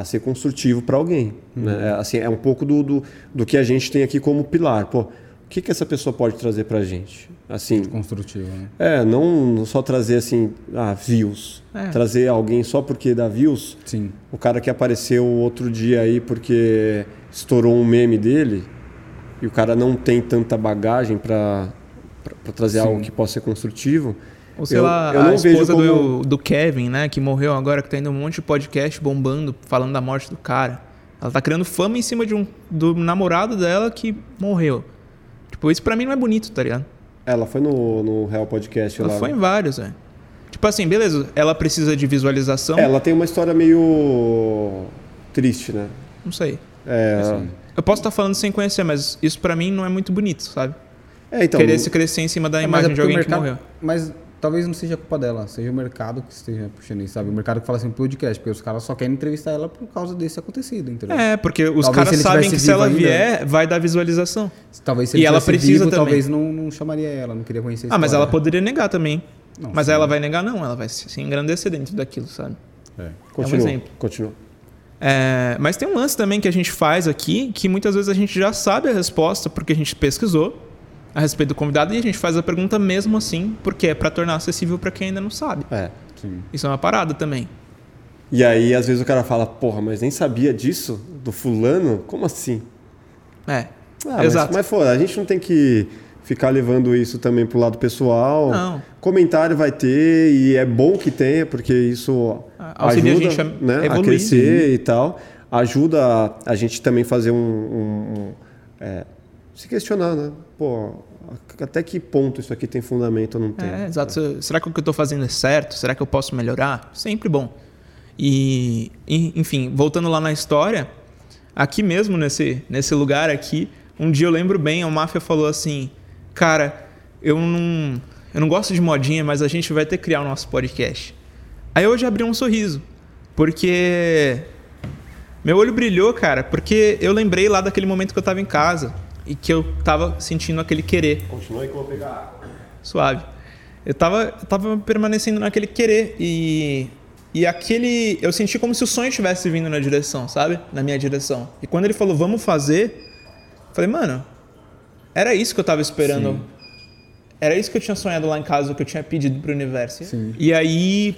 a ser construtivo para alguém. Né? É, Assim, é um pouco do, do, do que a gente tem aqui como pilar. Pô, o que, que essa pessoa pode trazer para a gente? Assim, Construtivo, né? é, não só trazer assim, ah, views. É. Trazer alguém só porque dá views. Sim. O cara que apareceu outro dia aí porque estourou um meme dele e o cara não tem tanta bagagem para trazer Sim. algo que possa ser construtivo. Ou sei eu- lá, eu a não vejo esposa como- do, do Kevin, né? Que morreu agora, que tá indo um monte de podcast bombando, falando da morte do cara. Ela tá criando fama em cima de um do namorado dela que morreu. Tipo, isso pra mim não é bonito, tá ligado? Ela foi no, no Real Podcast Ela lá. foi em vários, velho. Tipo assim, beleza, ela precisa de visualização. É, Ela tem uma história meio triste, né? Não sei. É, Assim. Eu posso estar falando sem conhecer, mas isso pra mim não é muito bonito, sabe? é, então. Querer se crescer em cima da É, imagem é de alguém que mercado- morreu. Mas talvez não seja culpa dela, seja o mercado que esteja puxando isso, sabe? O mercado que fala assim, podcast, porque os caras só querem entrevistar ela por causa desse acontecido, entendeu? É, porque os Talvez caras sabem que se ela ainda- vier, vai dar visualização. Talvez se E ele ela tivesse precisa vivo, também. talvez não, não chamaria ela, não queria conhecer Ah, mas ela poderia negar também. Não, mas sim. aí ela vai negar, não. Ela vai se se engrandecer dentro daquilo, sabe? É. Continua, é um exemplo. continua. É, mas tem um lance também que a gente faz aqui, que muitas vezes a gente já sabe a resposta, porque a gente pesquisou a respeito do convidado e a gente faz a pergunta mesmo assim, porque é pra tornar acessível pra quem ainda não sabe. É. Sim. Isso é uma parada também. E aí, às vezes, o cara fala, porra, mas nem sabia disso? Do fulano? Como assim? É. Ah, mas- Exato. Mas, pô, a gente não tem que ficar levando isso também pro lado pessoal. Não. Comentário vai ter e é bom que tenha, porque isso Auxilia a ajuda gente a né, a crescer e tal. Ajuda a, a gente também fazer um. um- um, é, se questionar, né? Pô, até que ponto isso aqui tem fundamento ou não tem? É, exato. Se- Será que o que eu tô fazendo é certo? Será que eu posso melhorar? Sempre bom. E, enfim, voltando lá na história, aqui mesmo, nesse, nesse lugar aqui, um dia eu lembro bem, a máfia falou assim, cara, eu não, eu não gosto de modinha, mas a gente vai ter que criar o nosso podcast. Aí hoje abri um sorriso, porque meu olho brilhou, cara, porque eu lembrei lá daquele momento que eu tava em casa e que eu tava sentindo aquele querer Continua aí que eu vou pegar água. suave. Eu tava, eu tava permanecendo naquele querer e e aquele eu senti como se o sonho estivesse vindo na direção, sabe? Na minha direção. E quando ele falou vamos fazer, eu falei, mano, era isso que eu tava esperando. Era isso que eu tinha sonhado lá em casa, que eu tinha pedido pro universo. Sim. E aí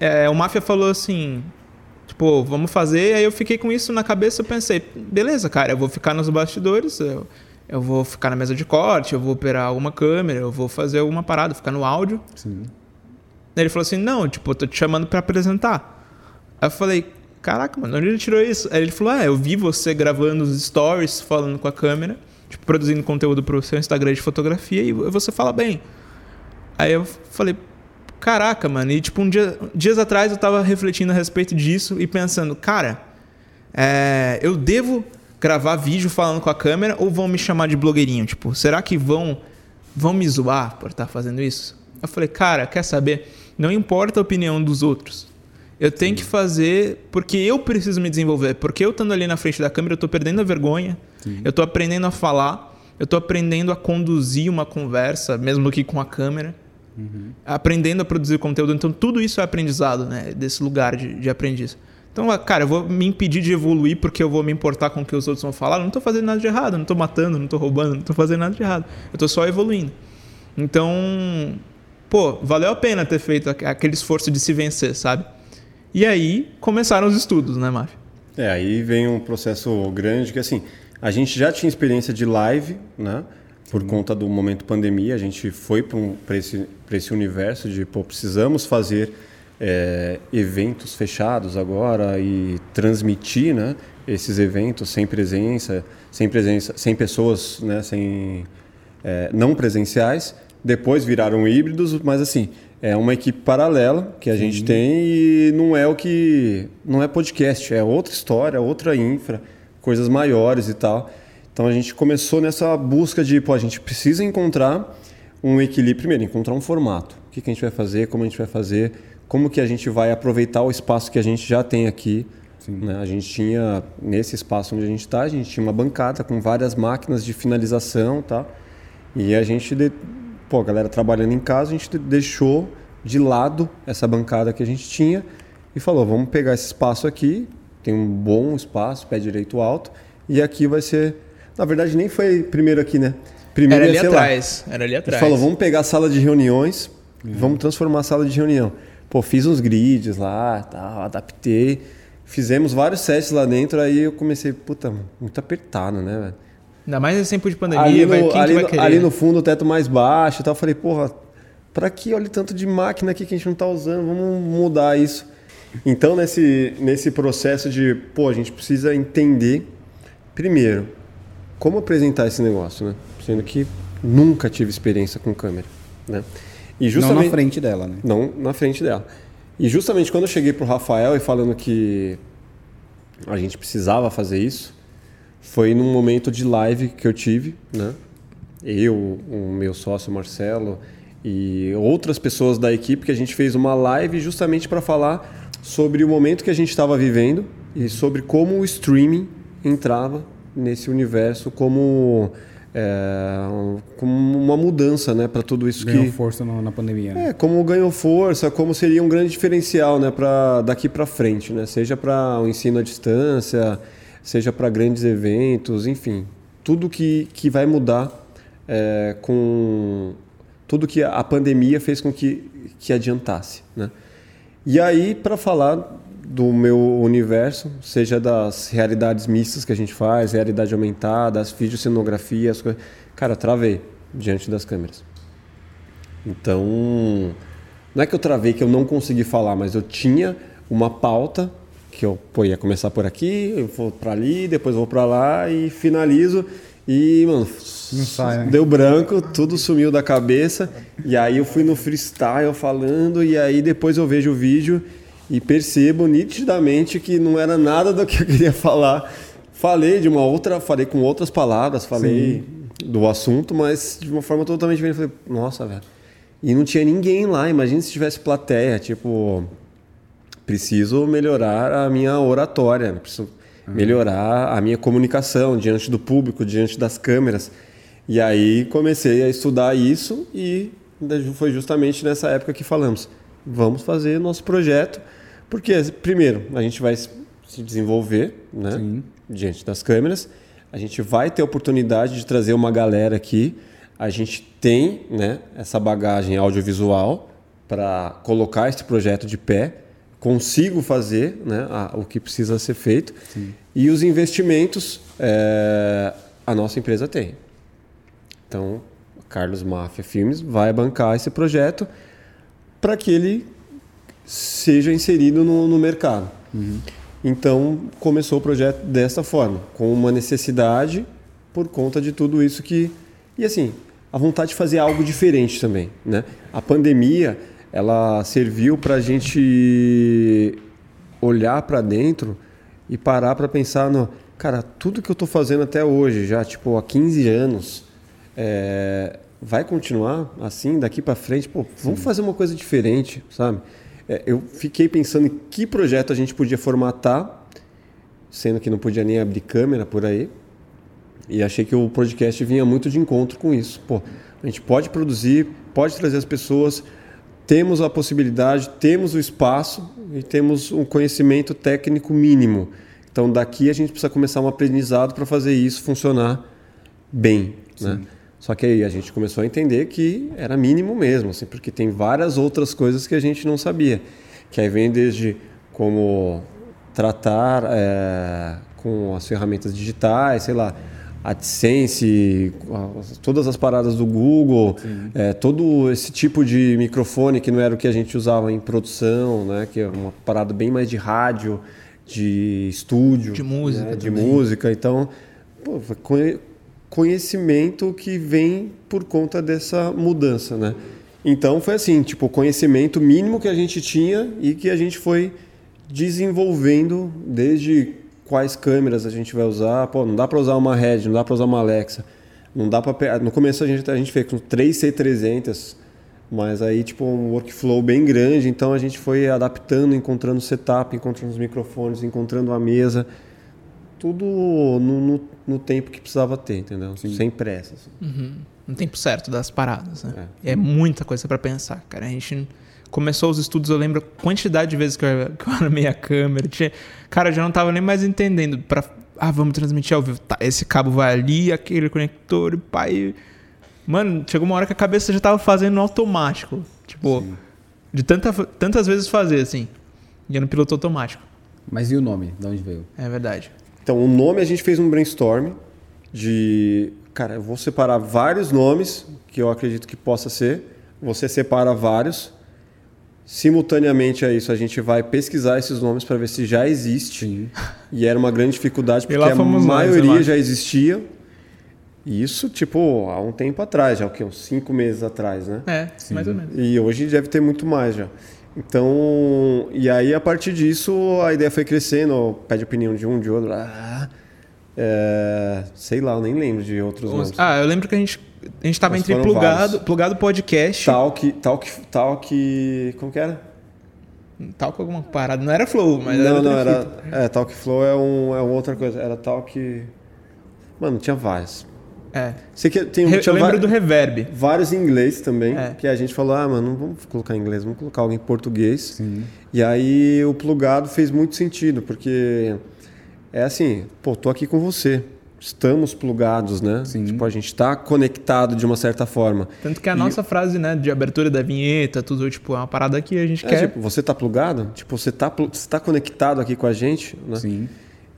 é, o Máfia falou assim, tipo, vamos fazer. Aí eu fiquei com isso na cabeça, eu pensei, beleza, cara, eu vou ficar nos bastidores, eu, eu vou ficar na mesa de corte, eu vou operar alguma câmera, eu vou fazer alguma parada, ficar no áudio. Sim. Aí ele falou assim, não, tipo, eu tô te chamando pra apresentar. Aí eu falei, caraca, mano, onde ele tirou isso? Aí ele falou, ah, eu vi você gravando os stories, falando com a câmera, tipo, produzindo conteúdo pro seu Instagram de fotografia e você fala bem. Aí eu falei, caraca, mano, e tipo, um dia, dias atrás eu tava refletindo a respeito disso e pensando, cara, é, eu devo gravar vídeo falando com a câmera ou vão me chamar de blogueirinho? Tipo, será que vão, vão me zoar por estar fazendo isso? Eu falei, cara, quer saber? Não importa a opinião dos outros. Eu tenho que fazer porque eu preciso me desenvolver. Porque eu estando ali na frente da câmera, eu tô perdendo a vergonha. Eu tô aprendendo a falar. Eu tô aprendendo a conduzir uma conversa, mesmo que com a câmera. Aprendendo a produzir conteúdo. Então, tudo isso é aprendizado, né? Desse lugar de, de aprendiz. Então, ah, cara, eu vou me impedir de evoluir porque eu vou me importar com o que os outros vão falar. Eu não tô fazendo nada de errado. Não tô matando, não tô roubando, não tô fazendo nada de errado. Eu tô só evoluindo. Então, pô, valeu a pena ter feito aqu- aquele esforço de se vencer, sabe? E aí começaram os estudos, né, Máfia? É, aí vem um processo grande que assim, a gente já tinha experiência de live, né? Por conta do momento pandemia, a gente foi para um, esse, esse universo de, pô, precisamos fazer é, eventos fechados agora e transmitir, né? Esses eventos sem presença, sem presença, sem pessoas, né? Sem é, não presenciais. Depois viraram híbridos, mas assim, é uma equipe paralela que a gente tem e não é o que. Não é podcast, é outra história, outra infra, coisas maiores e tal. Então a gente começou nessa busca de, pô, a gente precisa encontrar um equilíbrio. Primeiro, encontrar um formato. O que, que a gente vai fazer, como a gente vai fazer, como que a gente vai aproveitar o espaço que a gente já tem aqui. Né? A gente tinha, nesse espaço onde a gente está, a gente tinha uma bancada com várias máquinas de finalização tá? E a gente, de... pô, a galera trabalhando em casa, a gente de- deixou de lado essa bancada que a gente tinha e falou, vamos pegar esse espaço aqui, tem um bom espaço, pé direito alto, e aqui vai ser... Na verdade, nem foi primeiro aqui, né? Primeiro Era ia ali ser lá. atrás. Era ali A gente atrás. falou, vamos pegar a sala de reuniões, vamos transformar a sala de reunião. Pô, fiz uns grids lá, tal, adaptei. Fizemos vários sets lá dentro, aí eu comecei, puta, muito apertado, né, velho? Ainda mais nesse tempo de pandemia, Ali vai, no, quem ali, que vai no- querer? ali no fundo, o teto mais baixo e tal. Eu falei, porra, pra que olha tanto de máquina aqui que a gente não tá usando? Vamos mudar isso. Então, nesse, nesse processo de, pô, a gente precisa entender, primeiro, como apresentar esse negócio, né? Sendo que nunca tive experiência com câmera, né? E Não justamente... na frente dela, né? Não na frente dela. E justamente quando eu cheguei pro Rafael e falando que a gente precisava fazer isso, foi num momento de live que eu tive, né? Eu, o meu sócio Marcelo e outras pessoas da equipe que a gente fez uma live justamente para falar sobre o momento que a gente estava vivendo e sobre como o streaming entrava nesse universo como é, como uma mudança, né, para tudo isso Ganhou que força no- na pandemia. né? é, como ganhou força, como seria um grande diferencial, né, para daqui para frente, né? Seja para o ensino à distância, seja para grandes eventos, enfim, tudo que, que vai mudar é, com tudo que a pandemia fez com que que adiantasse, né? E aí para falar do meu universo, seja das realidades mistas que a gente faz, realidade aumentada, as videocenografias, as coisas. Cara, travei. diante das câmeras. Então, não é que eu travei, que eu não consegui falar, mas eu tinha uma pauta que eu pô, ia começar por aqui, eu vou para ali, depois vou para lá e finalizo. E, mano, sai, né? deu branco, tudo sumiu da cabeça. E aí eu fui no freestyle falando, e aí depois eu vejo o vídeo e percebo nitidamente que não era nada do que eu queria falar. Falei de uma outra, falei com outras palavras, falei do assunto, mas de uma forma totalmente diferente. Falei, nossa, velho. E não tinha ninguém lá. Imagina se tivesse plateia, tipo, preciso melhorar a minha oratória, preciso melhorar a minha comunicação diante do público, diante das câmeras. E aí comecei a estudar isso e foi justamente nessa época que falamos, vamos fazer nosso projeto, porque primeiro a gente vai se desenvolver, né, Sim. diante das câmeras, a gente vai ter a oportunidade de trazer uma galera aqui, a gente tem, né, essa bagagem audiovisual para colocar esse projeto de pé, consigo fazer né, a- o que precisa ser feito. E os investimentos é, a nossa empresa tem. Então, Carlos Máfia Filmes vai bancar esse projeto para que ele seja inserido no, no mercado. Então, começou o projeto dessa forma, com uma necessidade por conta de tudo isso que... E assim, a vontade de fazer algo diferente também. Né? A pandemia, ela serviu para a gente olhar para dentro e parar para pensar no... Cara, tudo que eu estou fazendo até hoje, já tipo há 15 anos, é, vai continuar assim daqui para frente? Pô, vamos fazer uma coisa diferente, sabe? É, eu fiquei pensando em que projeto a gente podia formatar, sendo que não podia nem abrir câmera por aí. E achei que o podcast vinha muito de encontro com isso. Pô, a gente pode produzir, pode trazer as pessoas, temos a possibilidade, temos o espaço e temos um conhecimento técnico mínimo. Então, daqui a gente precisa começar um aprendizado para fazer isso funcionar bem. Né? Só que aí a gente começou a entender que era mínimo mesmo, assim, porque tem várias outras coisas que a gente não sabia. Que aí vem desde como tratar é, com as ferramentas digitais, sei lá, AdSense, todas as paradas do Google, é, todo esse tipo de microfone que não era o que a gente usava em produção, né, que é uma parada bem mais de rádio, de estúdio, De música né, de música. Então, pô, conhecimento que vem por conta dessa mudança, né? Então foi assim, tipo, conhecimento mínimo que a gente tinha e que a gente foi desenvolvendo desde quais câmeras a gente vai usar. Pô, não dá para usar uma Red, não dá para usar uma Alexa. Não dá para no começo a gente a gente fez com três C300, mas aí tipo um workflow bem grande, então a gente foi adaptando, encontrando setup, encontrando os microfones, encontrando a mesa, tudo no, no, no tempo que precisava ter, entendeu? Sem pressa. assim. no tempo certo das paradas, né? É, muita coisa pra pensar, cara. A gente começou os estudos, eu lembro a quantidade de vezes que eu, que eu armei a câmera. Tinha, cara, eu já não tava nem mais entendendo. Pra, ah, vamos transmitir ao vivo. Tá, esse cabo vai ali, aquele conector, e pai. Mano, chegou uma hora que a cabeça já tava fazendo no automático. Tipo, de tanta, tantas vezes fazer, assim. Ia no piloto automático. Mas e o nome? De onde veio? É verdade. Então, o nome a gente fez um brainstorm de. Cara, eu vou separar vários nomes que eu acredito que possa ser. Você separa vários. Simultaneamente a isso, a gente vai pesquisar esses nomes para ver se já existe. E era uma grande dificuldade, porque a nós, maioria acho. já existia. E isso, tipo, há um tempo atrás, já o quê? Uns cinco meses atrás, né? É, mais ou menos. E hoje deve ter muito mais já. Então, e aí a partir disso a ideia foi crescendo, pede opinião de um, de outro. Ah, é, sei lá, eu nem lembro de outros nomes. Ah, eu lembro que a gente, a gente tava Mas entre plugado, vários. plugado podcast. Talk, talk, talk, como que era? Tal com alguma parada. Não era flow, mas não, era. não, era, fita. é, Talk Flow é, um, é outra coisa, era Talk, mano, tinha vários. É. Sei que tem, Re- eu lembro do reverb. vários em inglês também, É. que a gente falou, ah, mano, não vamos colocar em inglês, vamos colocar algo em português. E aí o plugado fez muito sentido, porque é assim, pô, tô aqui com você. Estamos plugados, né? Sim. Tipo, a gente tá conectado de uma certa forma. Tanto que a E- nossa frase, né, de abertura da vinheta, tudo, tipo, é uma parada que a gente É, quer. tipo, você tá plugado? Tipo, você tá, você tá conectado aqui com a gente, né? Sim.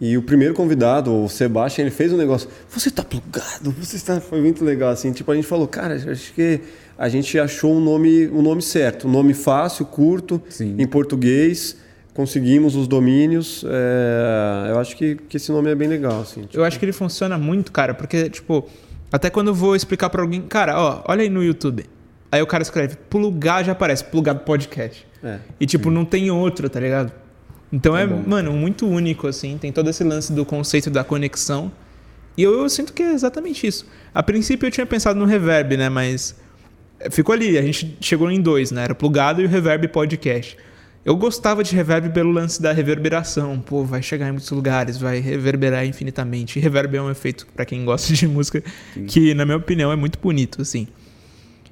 E o primeiro convidado, o Sebastião, ele fez um negócio. Você tá plugado, você está. Foi muito legal, assim. Tipo, a gente falou, cara, acho que a gente achou um nome, um nome certo. Um nome fácil, curto, Sim. em português. Conseguimos os domínios. é, eu acho que, que esse nome é bem legal, assim. tipo. Eu acho que ele funciona muito, cara, porque, tipo, até quando eu vou explicar pra alguém, cara, ó, olha aí no YouTube. Aí o cara escreve, plugar já aparece, plugado podcast. É. E, tipo, não tem outro, tá ligado? Então é, bom. mano, muito único, assim. Tem todo esse lance do conceito da conexão. E eu, eu sinto que é exatamente isso. A princípio eu tinha pensado no reverb, né? Mas ficou ali. A gente chegou em dois, né? Era o plugado e o reverb podcast. Eu gostava de reverb pelo lance da reverberação. Pô, vai chegar em muitos lugares, vai reverberar infinitamente. E reverb é um efeito, pra quem gosta de música, que, na minha opinião, é muito bonito, assim.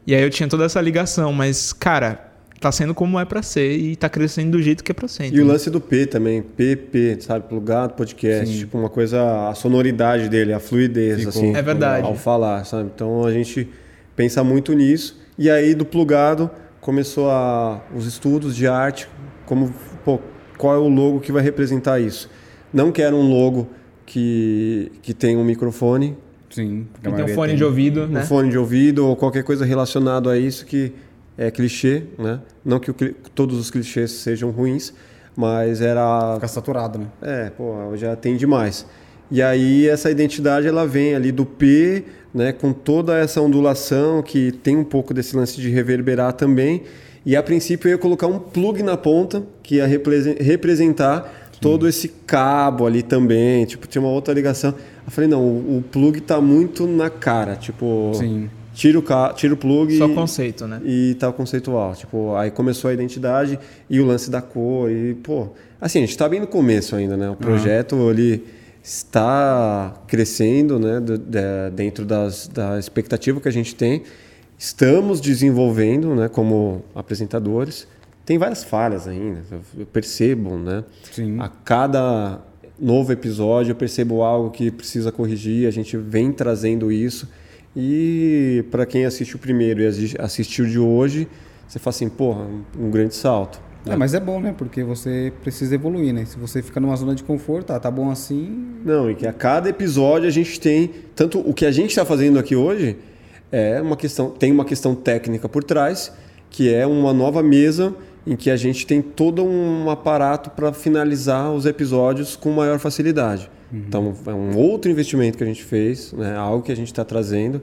E aí eu tinha toda essa ligação, mas, cara, tá sendo como é pra ser e tá crescendo do jeito que é pra ser. E o lance do P também, PP, sabe? Plugado, podcast, Sim. tipo uma coisa, a sonoridade dele, a fluidez, Ficou. assim. É verdade. Ao falar, sabe? Então a gente pensa muito nisso. E aí do plugado começou a, os estudos de arte, como, pô, qual é o logo que vai representar isso? Não quero um logo que, que tem um microfone, Sim. Que tem um fone tem. de ouvido, um né? fone de ouvido ou qualquer coisa relacionado a isso que é clichê, né? Não que o todos os clichês sejam ruins, mas era Fica saturado, né? é, pô, já tem demais. E aí essa identidade ela vem ali do P, né, com toda essa ondulação que tem um pouco desse lance de reverberar também. E a princípio eu ia colocar um plug na ponta que ia represen- representar todo esse cabo ali também, tipo, tinha uma outra ligação. Eu falei, não, o, o plug tá muito na cara, tipo, Sim. Tira o, ca- tira o plug Só e- conceito, né? e tal conceitual. Tipo, aí começou a identidade e o lance da cor. E, pô, assim, a gente está bem no começo ainda, né? O projeto ele está crescendo, né? dentro das, da expectativa que a gente tem. Estamos desenvolvendo, né? Como apresentadores. Tem várias falhas ainda, eu percebo, né? Sim. A cada novo episódio eu percebo algo que precisa corrigir, a gente vem trazendo isso. E para quem assiste o primeiro e assi- assistiu de hoje, você fala assim, porra, um- grande salto. É, mas é bom, né? Porque você precisa evoluir, né? Se você fica numa zona de conforto, ah, tá bom assim. Não, e que a cada episódio a gente tem tanto o que a gente está fazendo aqui hoje é uma questão, tem uma questão técnica por trás, que é uma nova mesa em que a gente tem todo um aparato para finalizar os episódios com maior facilidade. Então é um outro investimento que a gente fez, né? algo que a gente está trazendo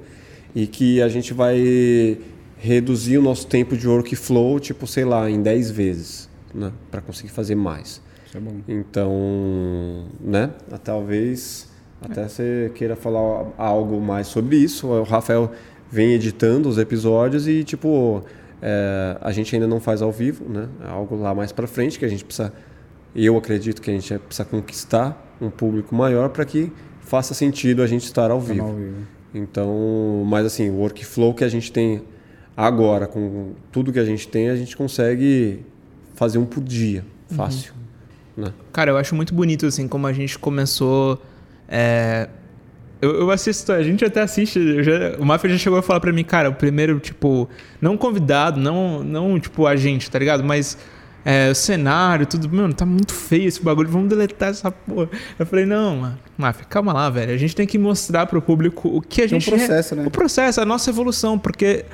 e que a gente vai reduzir o nosso tempo de workflow, tipo, sei lá, em 10 vezes, né? para conseguir fazer mais. Isso é bom. Então, né? Talvez até você queira falar algo mais sobre isso. O Rafael vem editando os episódios e, tipo, é, a gente ainda não faz ao vivo, né? É algo lá mais para frente que a gente precisa. Eu acredito que a gente precisa conquistar um público maior para que faça sentido a gente estar ao vivo. Ao vivo. Então, mas assim, o workflow que a gente tem agora, com tudo que a gente tem, a gente consegue fazer um por dia, fácil. Né? Cara, eu acho muito bonito, assim, como a gente começou. é, Eu, eu assisto, a gente até assiste. eu já- o Mafia já chegou a falar pra mim, cara, o primeiro, tipo, não convidado, não, não tipo, a gente, tá ligado? Mas é, o cenário, tudo, mano, tá muito feio esse bagulho, vamos deletar essa porra. Eu falei, não, mano, Mafia, calma lá, velho. A gente tem que mostrar pro público o que a Tem um gente. processo, né? O processo, a nossa evolução, porque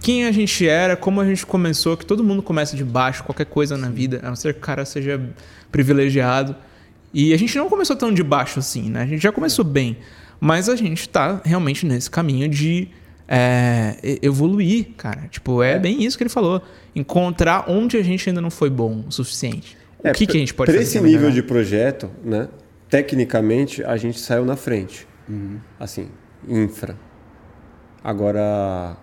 quem a gente era, como a gente começou, que todo mundo começa de baixo, qualquer coisa na vida, a não ser que o cara seja privilegiado. E a gente não começou tão de baixo assim, né? A gente já começou bem. Mas a gente tá realmente nesse caminho de é, evoluir, cara. Tipo, é, bem isso que ele falou. Encontrar onde a gente ainda não foi bom o suficiente. O que, que a gente pode Para fazer? esse pra nível de projeto, né? Tecnicamente, a gente saiu na frente. Assim, infra. Agora,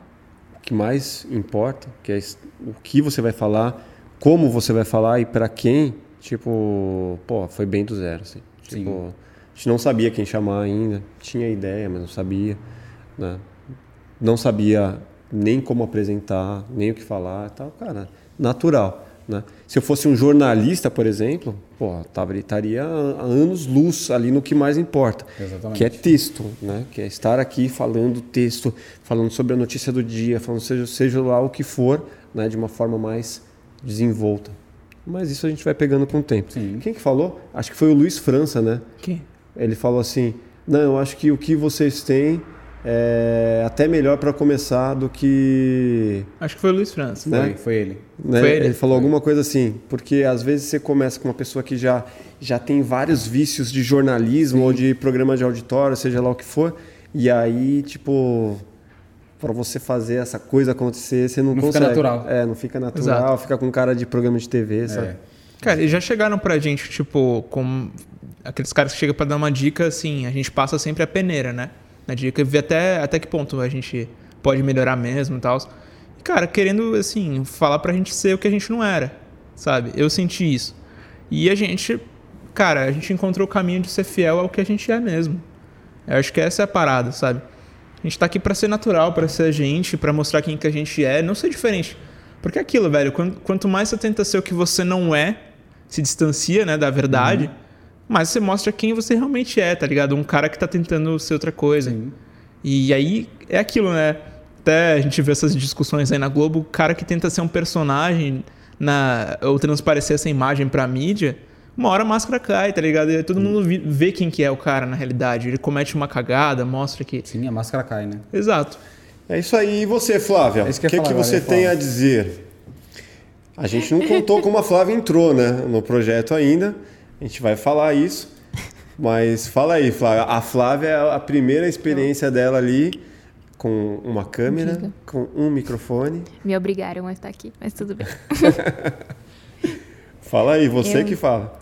o que mais importa, que é o que você vai falar, como você vai falar e para quem, tipo, pô, foi bem do zero, assim. Tipo, a gente não sabia quem chamar ainda, tinha ideia, mas não sabia, né? Não sabia nem como apresentar, nem o que falar, e tal, cara, natural, né? Se eu fosse um jornalista, por exemplo, pô, tava, estaria anos luz ali no que mais importa, Exatamente. que é texto, né? Que é estar aqui falando texto, falando sobre a notícia do dia, falando seja, seja lá o que for, né? De uma forma mais desenvolta. Mas isso a gente vai pegando com o tempo. Sim. Quem que falou? Acho que foi o Luiz França, né? Que? Ele falou assim: Não, eu acho que o que vocês têm é até melhor para começar do que. Acho que foi o Luiz França. Né? Foi, foi ele. né? Foi ele? ele falou alguma coisa assim, porque às vezes você começa com uma pessoa que já, já tem vários vícios de jornalismo ou de programa de auditório, seja lá o que for, e aí, tipo, para você fazer essa coisa acontecer, você não, Não fica consegue. natural. É, não fica natural, Exato. fica com cara de programa de TV, sabe? É. Cara, e já chegaram pra gente, tipo, com aqueles caras que chegam pra dar uma dica, assim, a gente passa sempre a peneira, né? Na dica, ver até, até que ponto a gente pode melhorar mesmo e tal. Cara, querendo, assim, falar pra gente ser o que a gente não era, sabe? Eu senti isso. E a gente, cara, a gente encontrou o caminho de ser fiel ao que a gente é mesmo. Eu acho que essa é a parada, sabe? A gente tá aqui pra ser natural, pra ser a gente, pra mostrar quem que a gente é, não ser diferente. Porque é aquilo, velho, quanto, mais você tenta ser o que você não é, se distancia, né, da verdade, mais você mostra quem você realmente é, tá ligado? Um cara que tá tentando ser outra coisa. Sim. E aí é aquilo, né? Até a gente vê essas discussões aí na Globo, o cara que tenta ser um personagem na ou transparecer essa imagem pra mídia, uma hora a máscara cai, tá ligado? E todo mundo vi- vê quem que é o cara na realidade. Ele comete uma cagada, mostra que. Sim, a máscara cai, né? Exato. É isso aí. E você, Flávia? É que o que, que falar você agora, tem Flávia. a dizer? A gente não contou como a Flávia entrou, né, no projeto ainda. A gente vai falar isso. Mas fala aí, Flávia. A Flávia é a primeira experiência dela ali com uma câmera, Diga. com um microfone. Me obrigaram a estar aqui, mas tudo bem. Fala aí, você Eu- que fala.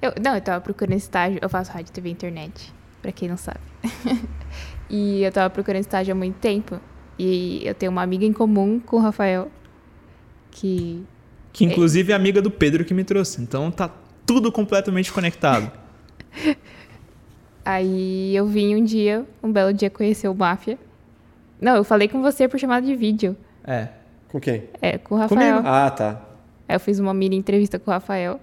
Eu, não, eu tava procurando estágio. Eu faço rádio, TV e internet, pra quem não sabe. e eu tava procurando estágio há muito tempo. E eu tenho uma amiga em comum com o Rafael, que Que inclusive é amiga do Pedro que me trouxe. Então tá tudo completamente conectado. Aí eu vim um dia, um belo dia, conhecer o Máfia. Não, eu falei com você por chamada de vídeo. É. Com quem? É, com o Rafael. Ah, tá. Aí eu fiz uma mini entrevista com o Rafael.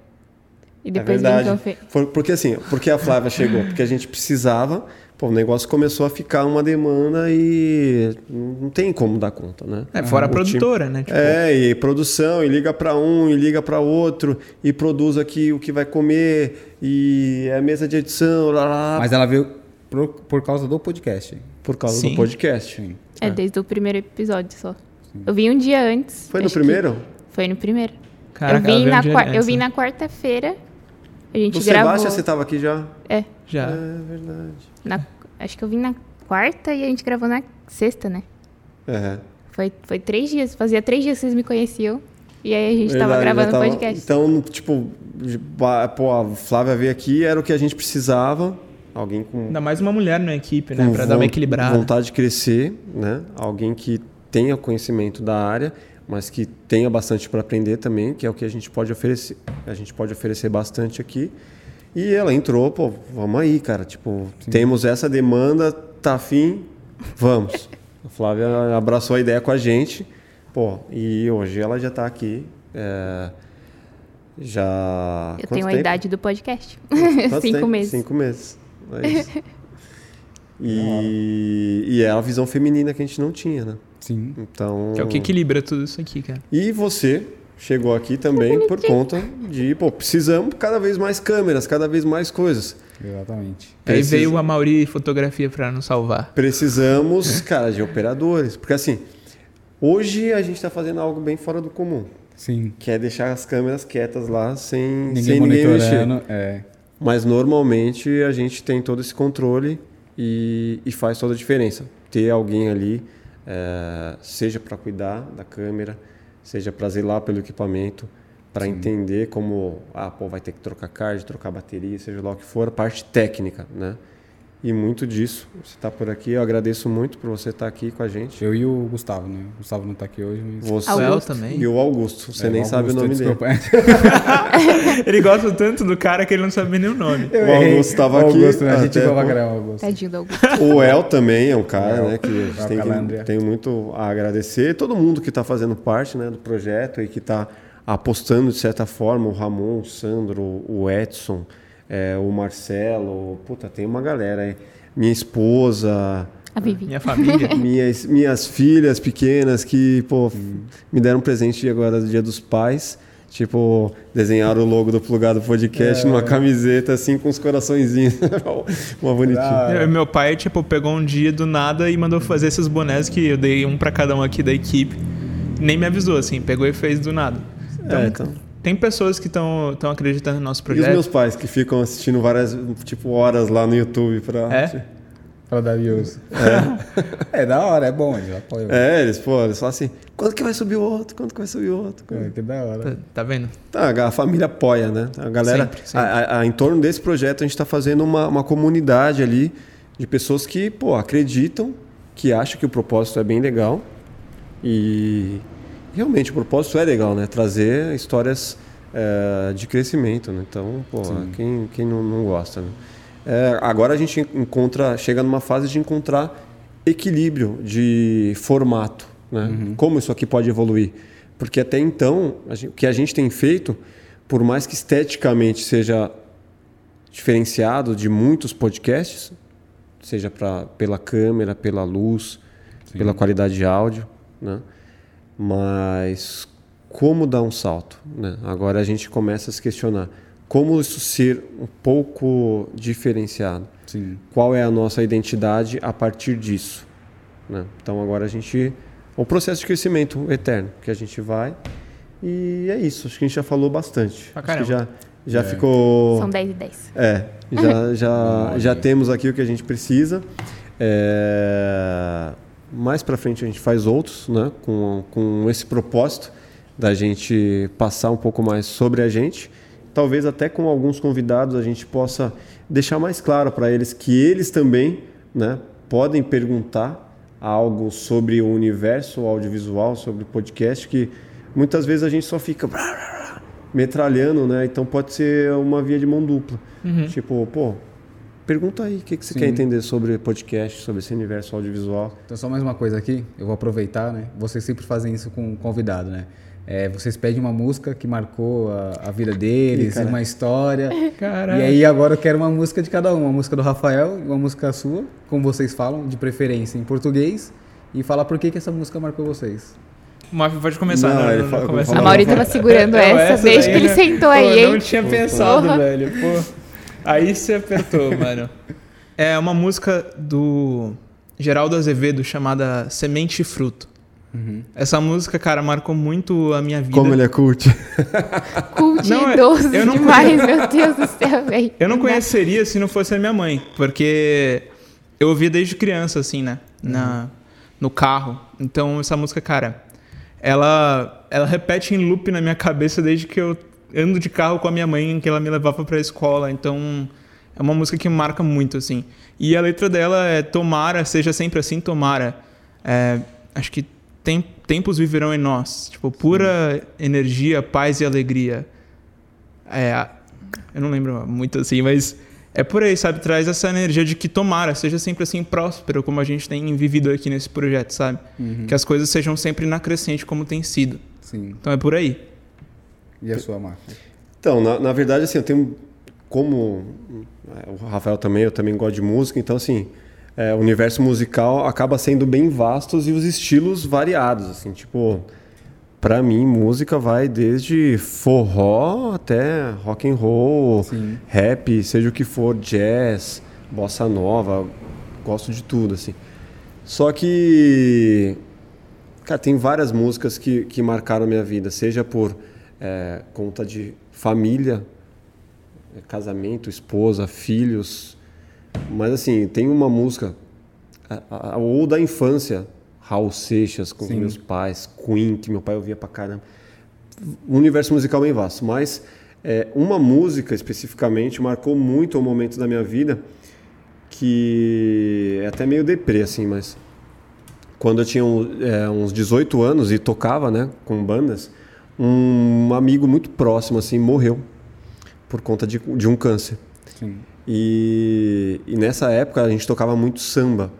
E É depois vim verdade. Por- porque assim, porque a Flávia chegou? Porque a gente precisava, pô, o negócio começou a ficar uma demanda e não tem como dar conta, né? É, fora a time- produtora, né? Tipo, É, e produção, e liga para um, e liga para outro, e produz aqui o que vai comer, e é mesa de edição, lá, lá, Mas ela veio por, por causa do podcast. por causa Sim. do podcast. Sim. É, desde o primeiro episódio só. Eu vim um dia antes. Foi no primeiro? Foi no primeiro. Caraca, eu, vim na um eu vim né? na quarta-feira. A gente O gravou. Sebastião, você estava aqui já? É, Já. É verdade. na- acho que eu vim na quarta e a gente gravou na sexta, né? É. Foi, foi três dias. Fazia três dias que vocês me conheciam. E aí a gente tava Verdade, já gravando o tava- podcast. Então, tipo, pô, a Flávia veio aqui, era o que a gente precisava. Alguém com Ainda mais uma mulher na equipe, né? Pra dar uma equilibrada. Vontade de crescer, né? Alguém que tenha conhecimento da área, mas que tenha bastante para aprender também, que é o que a gente pode oferecer. A gente pode oferecer bastante aqui. E ela entrou, pô, vamos aí, cara. Tipo, temos essa demanda, tá afim, vamos. A Flávia abraçou a ideia com a gente, pô, e hoje ela já tá aqui. é, já. Eu quanto tenho a tempo? idade do podcast. Cinco tempo? meses. Cinco meses. É isso. e, e é a visão feminina que a gente não tinha, né? Sim. Então. Que é o que equilibra tudo isso aqui, cara. E você chegou aqui também por conta de, pô, precisamos cada vez mais câmeras, cada vez mais coisas. Exatamente. Aí veio a Mauri Fotografia pra nos salvar. Precisamos, cara, de operadores. Porque assim, hoje a gente está fazendo algo bem fora do comum. Sim. Que é deixar as câmeras quietas lá sem Ninguém sem ninguém mexer. É. Mas normalmente a gente tem todo esse controle e, e faz toda a diferença. Ter alguém ali, eh, seja para cuidar da câmera, seja para zelar pelo equipamento, para entender como, ah, pô, vai ter que trocar card, trocar bateria, seja lá o que for, a parte técnica, né? E muito disso, você está por aqui, eu agradeço muito por você estar aqui com a gente. Eu e o Gustavo, né? O Gustavo não tá aqui hoje, mas... Você Augusto. também. e o Augusto, você É, nem sabe o Augusto, nome dele. desculpa. Ele gosta tanto do cara que ele não sabe nem o nome. Eu O. Augusto tava O aqui, Augusto, né? A gente vai gravar o Augusto. Tadinho do Augusto. O El também é um cara, né, que a gente tem, que, tem muito a agradecer. Todo mundo que está fazendo parte né, do projeto e que está apostando de certa forma, o Ramon, o Sandro, o Edson, é, o Marcelo, puta, tem uma galera aí. Minha esposa, A Vivi. Minha família. minhas, minhas filhas pequenas que, pô, me deram um presente agora do Dia dos Pais Tipo, desenharam o logo do Plugado Podcast É. numa camiseta, assim, com os coraçõezinhos. Uma bonitinha. Ah, Meu pai, tipo, pegou um dia do nada e mandou fazer esses bonés que eu dei um pra cada um aqui da equipe. Nem me avisou, assim, pegou e fez do nada. Então, É, então. Tem pessoas que estão acreditando no nosso E os projeto. meus pais que ficam assistindo várias, tipo, horas lá no YouTube pra. É? Pra dar views. É. é da hora, é bom, eles apoiam. É, eles, pô, eles falam assim, quando que vai subir o outro? Quando que vai subir o outro? É, que da hora. Tá, tá vendo? Tá, a família apoia, né? A galera. Sempre, sempre. A, a- a- em torno desse projeto, a gente está fazendo uma, uma comunidade ali de pessoas que, pô, acreditam, que acham que o propósito é bem legal. E realmente o propósito é legal, né? Trazer histórias eh, de crescimento, né? Então, pô, quem, quem não, não gosta, né? Eh, agora a gente encontra, chega numa fase de encontrar equilíbrio de formato, né? Como isso aqui pode evoluir? Porque até então, gente- o que a gente tem feito, por mais que esteticamente seja diferenciado de muitos podcasts, seja pra, pela câmera, pela luz, pela qualidade de áudio, né? Mas como dar um salto, né? Agora a gente começa a se questionar como isso ser um pouco diferenciado. Sim. Qual é a nossa identidade a partir disso, né? Então agora a gente o processo de crescimento eterno que a gente vai e é isso. Acho que a gente já falou bastante. Pra Acho que já já ficou São 10 e 10. é, já, já, já temos aqui o que a gente precisa. É, mais para frente a gente faz outros, né? Com, com esse propósito da gente passar um pouco mais sobre a gente. Talvez até com alguns convidados a gente possa deixar mais claro para eles que eles também, né? Podem perguntar algo sobre o universo audiovisual, sobre o podcast, que muitas vezes a gente só fica metralhando, né? Então pode ser uma via de mão dupla. Tipo, pô, pergunta aí o que, que você Sim. quer entender sobre podcast, sobre esse universo audiovisual. Então, só mais uma coisa aqui, eu vou aproveitar, né? Vocês sempre fazem isso com o convidado, né? É, vocês pedem uma música que marcou a, a vida deles, Ih, uma história. Caralho. E aí agora eu quero uma música de cada um, uma música do Rafael e uma música sua, como vocês falam, de preferência em português, e falar por que, que essa música marcou vocês. O Mafia pode começar, Não, não, ele não, fala- não começa A não. Mauri tava segurando Não, essa, desde daí, que ele né? sentou Pô, aí, Não hein? tinha pensado, Porra. velho. Pô. Aí você apertou, mano. É uma música do Geraldo Azevedo chamada Semente e Fruto. Essa música, cara, marcou muito a minha vida. Como ele é cult. Cult Não, é- idoso eu não demais, meu Deus do céu, velho. Eu não conheceria se não fosse a minha mãe, porque eu ouvia desde criança, assim, né? Na, no carro. Então, essa música, cara, ela, ela repete em loop na minha cabeça desde que eu ando de carro com a minha mãe, que ela me levava pra escola. Então, é uma música que marca muito, assim. E a letra dela é Tomara, seja sempre assim, tomara. É, acho que tem, tempos viverão em nós. Tipo, pura energia, paz e alegria. É, eu não lembro muito assim, mas é por aí, sabe? Traz essa energia de que tomara, seja sempre assim próspero, como a gente tem vivido aqui nesse projeto, sabe? Que as coisas sejam sempre na crescente, como tem sido. Sim. Então é por aí. E a sua marca? Então, na, na verdade, assim, eu tenho. Como é, o Rafael também, eu também gosto de música, então, assim, é, o universo musical acaba sendo bem vasto e os estilos variados, assim, tipo. Pra mim, música vai desde forró até rock and roll, Sim. rap, seja o que for, jazz, bossa nova, gosto de tudo, assim. Só que, cara, tem várias músicas que, que marcaram a minha vida, seja por é, conta de família, casamento, esposa, filhos. Mas, assim, tem uma música, a- a- ou da infância, Raul Seixas com os Sim. meus pais, Queen, que meu pai ouvia pra caramba. Um universo musical bem vasto, mas é, uma música especificamente marcou muito o momento da minha vida que é até meio deprê, assim, mas quando eu tinha é, uns 18 anos e tocava, né, com bandas, um amigo muito próximo, assim, morreu por conta de, de um câncer. Sim. E, e nessa época a gente tocava muito samba.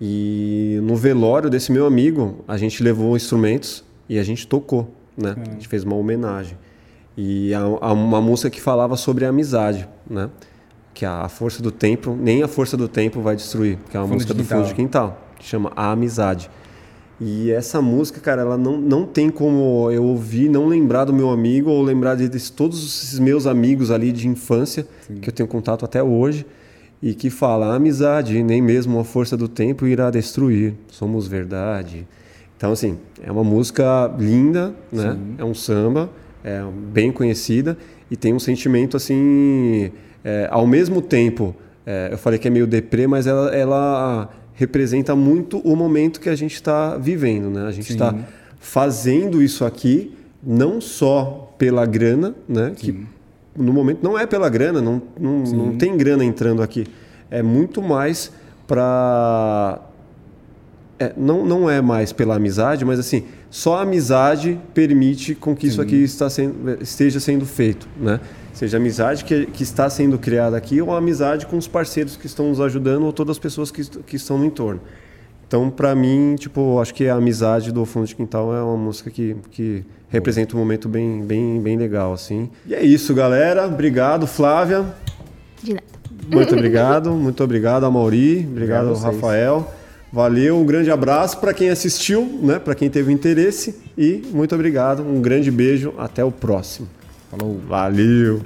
E no velório desse meu amigo, a gente levou instrumentos e a gente tocou, né? A gente fez uma homenagem. E a, a- uma música que falava sobre a amizade, né? Que a, a força do tempo, nem a força do tempo vai destruir, que é uma Fundo música do. Fundo de Quintal, que chama A Amizade. E essa música, cara, ela não, não tem como eu ouvir, não lembrar do meu amigo ou lembrar de, de todos esses meus amigos ali de infância, Sim. que eu tenho contato até hoje, e que fala: a amizade, nem mesmo a força do tempo irá destruir, somos verdade. Então, assim, é uma música linda, né? Sim. É um samba, é bem conhecida e tem um sentimento assim, é, ao mesmo tempo, é, eu falei que é meio deprê, mas ela, ela representa muito o momento que a gente está vivendo, né? A gente está fazendo isso aqui não só pela grana, né? Sim. Que no momento não é pela grana, não, não, não tem grana entrando aqui. É muito mais para é, não, não é mais pela amizade, mas assim, só a amizade permite com que Sim. isso aqui está sendo, esteja sendo feito, né? Seja a amizade que, que está sendo criada aqui ou a amizade com os parceiros que estão nos ajudando ou todas as pessoas que, que estão no entorno. Então, para mim, tipo, acho que a amizade do Fundo de Quintal é uma música que, que representa um momento bem, bem, bem legal, assim. E é isso, galera. Obrigado, Flávia. De nada. Muito obrigado, muito obrigado a Mauri, obrigado, obrigado Rafael. Valeu, um grande abraço para quem assistiu, né? Para quem teve interesse e muito obrigado, um grande beijo, até o próximo. Falou. Valeu.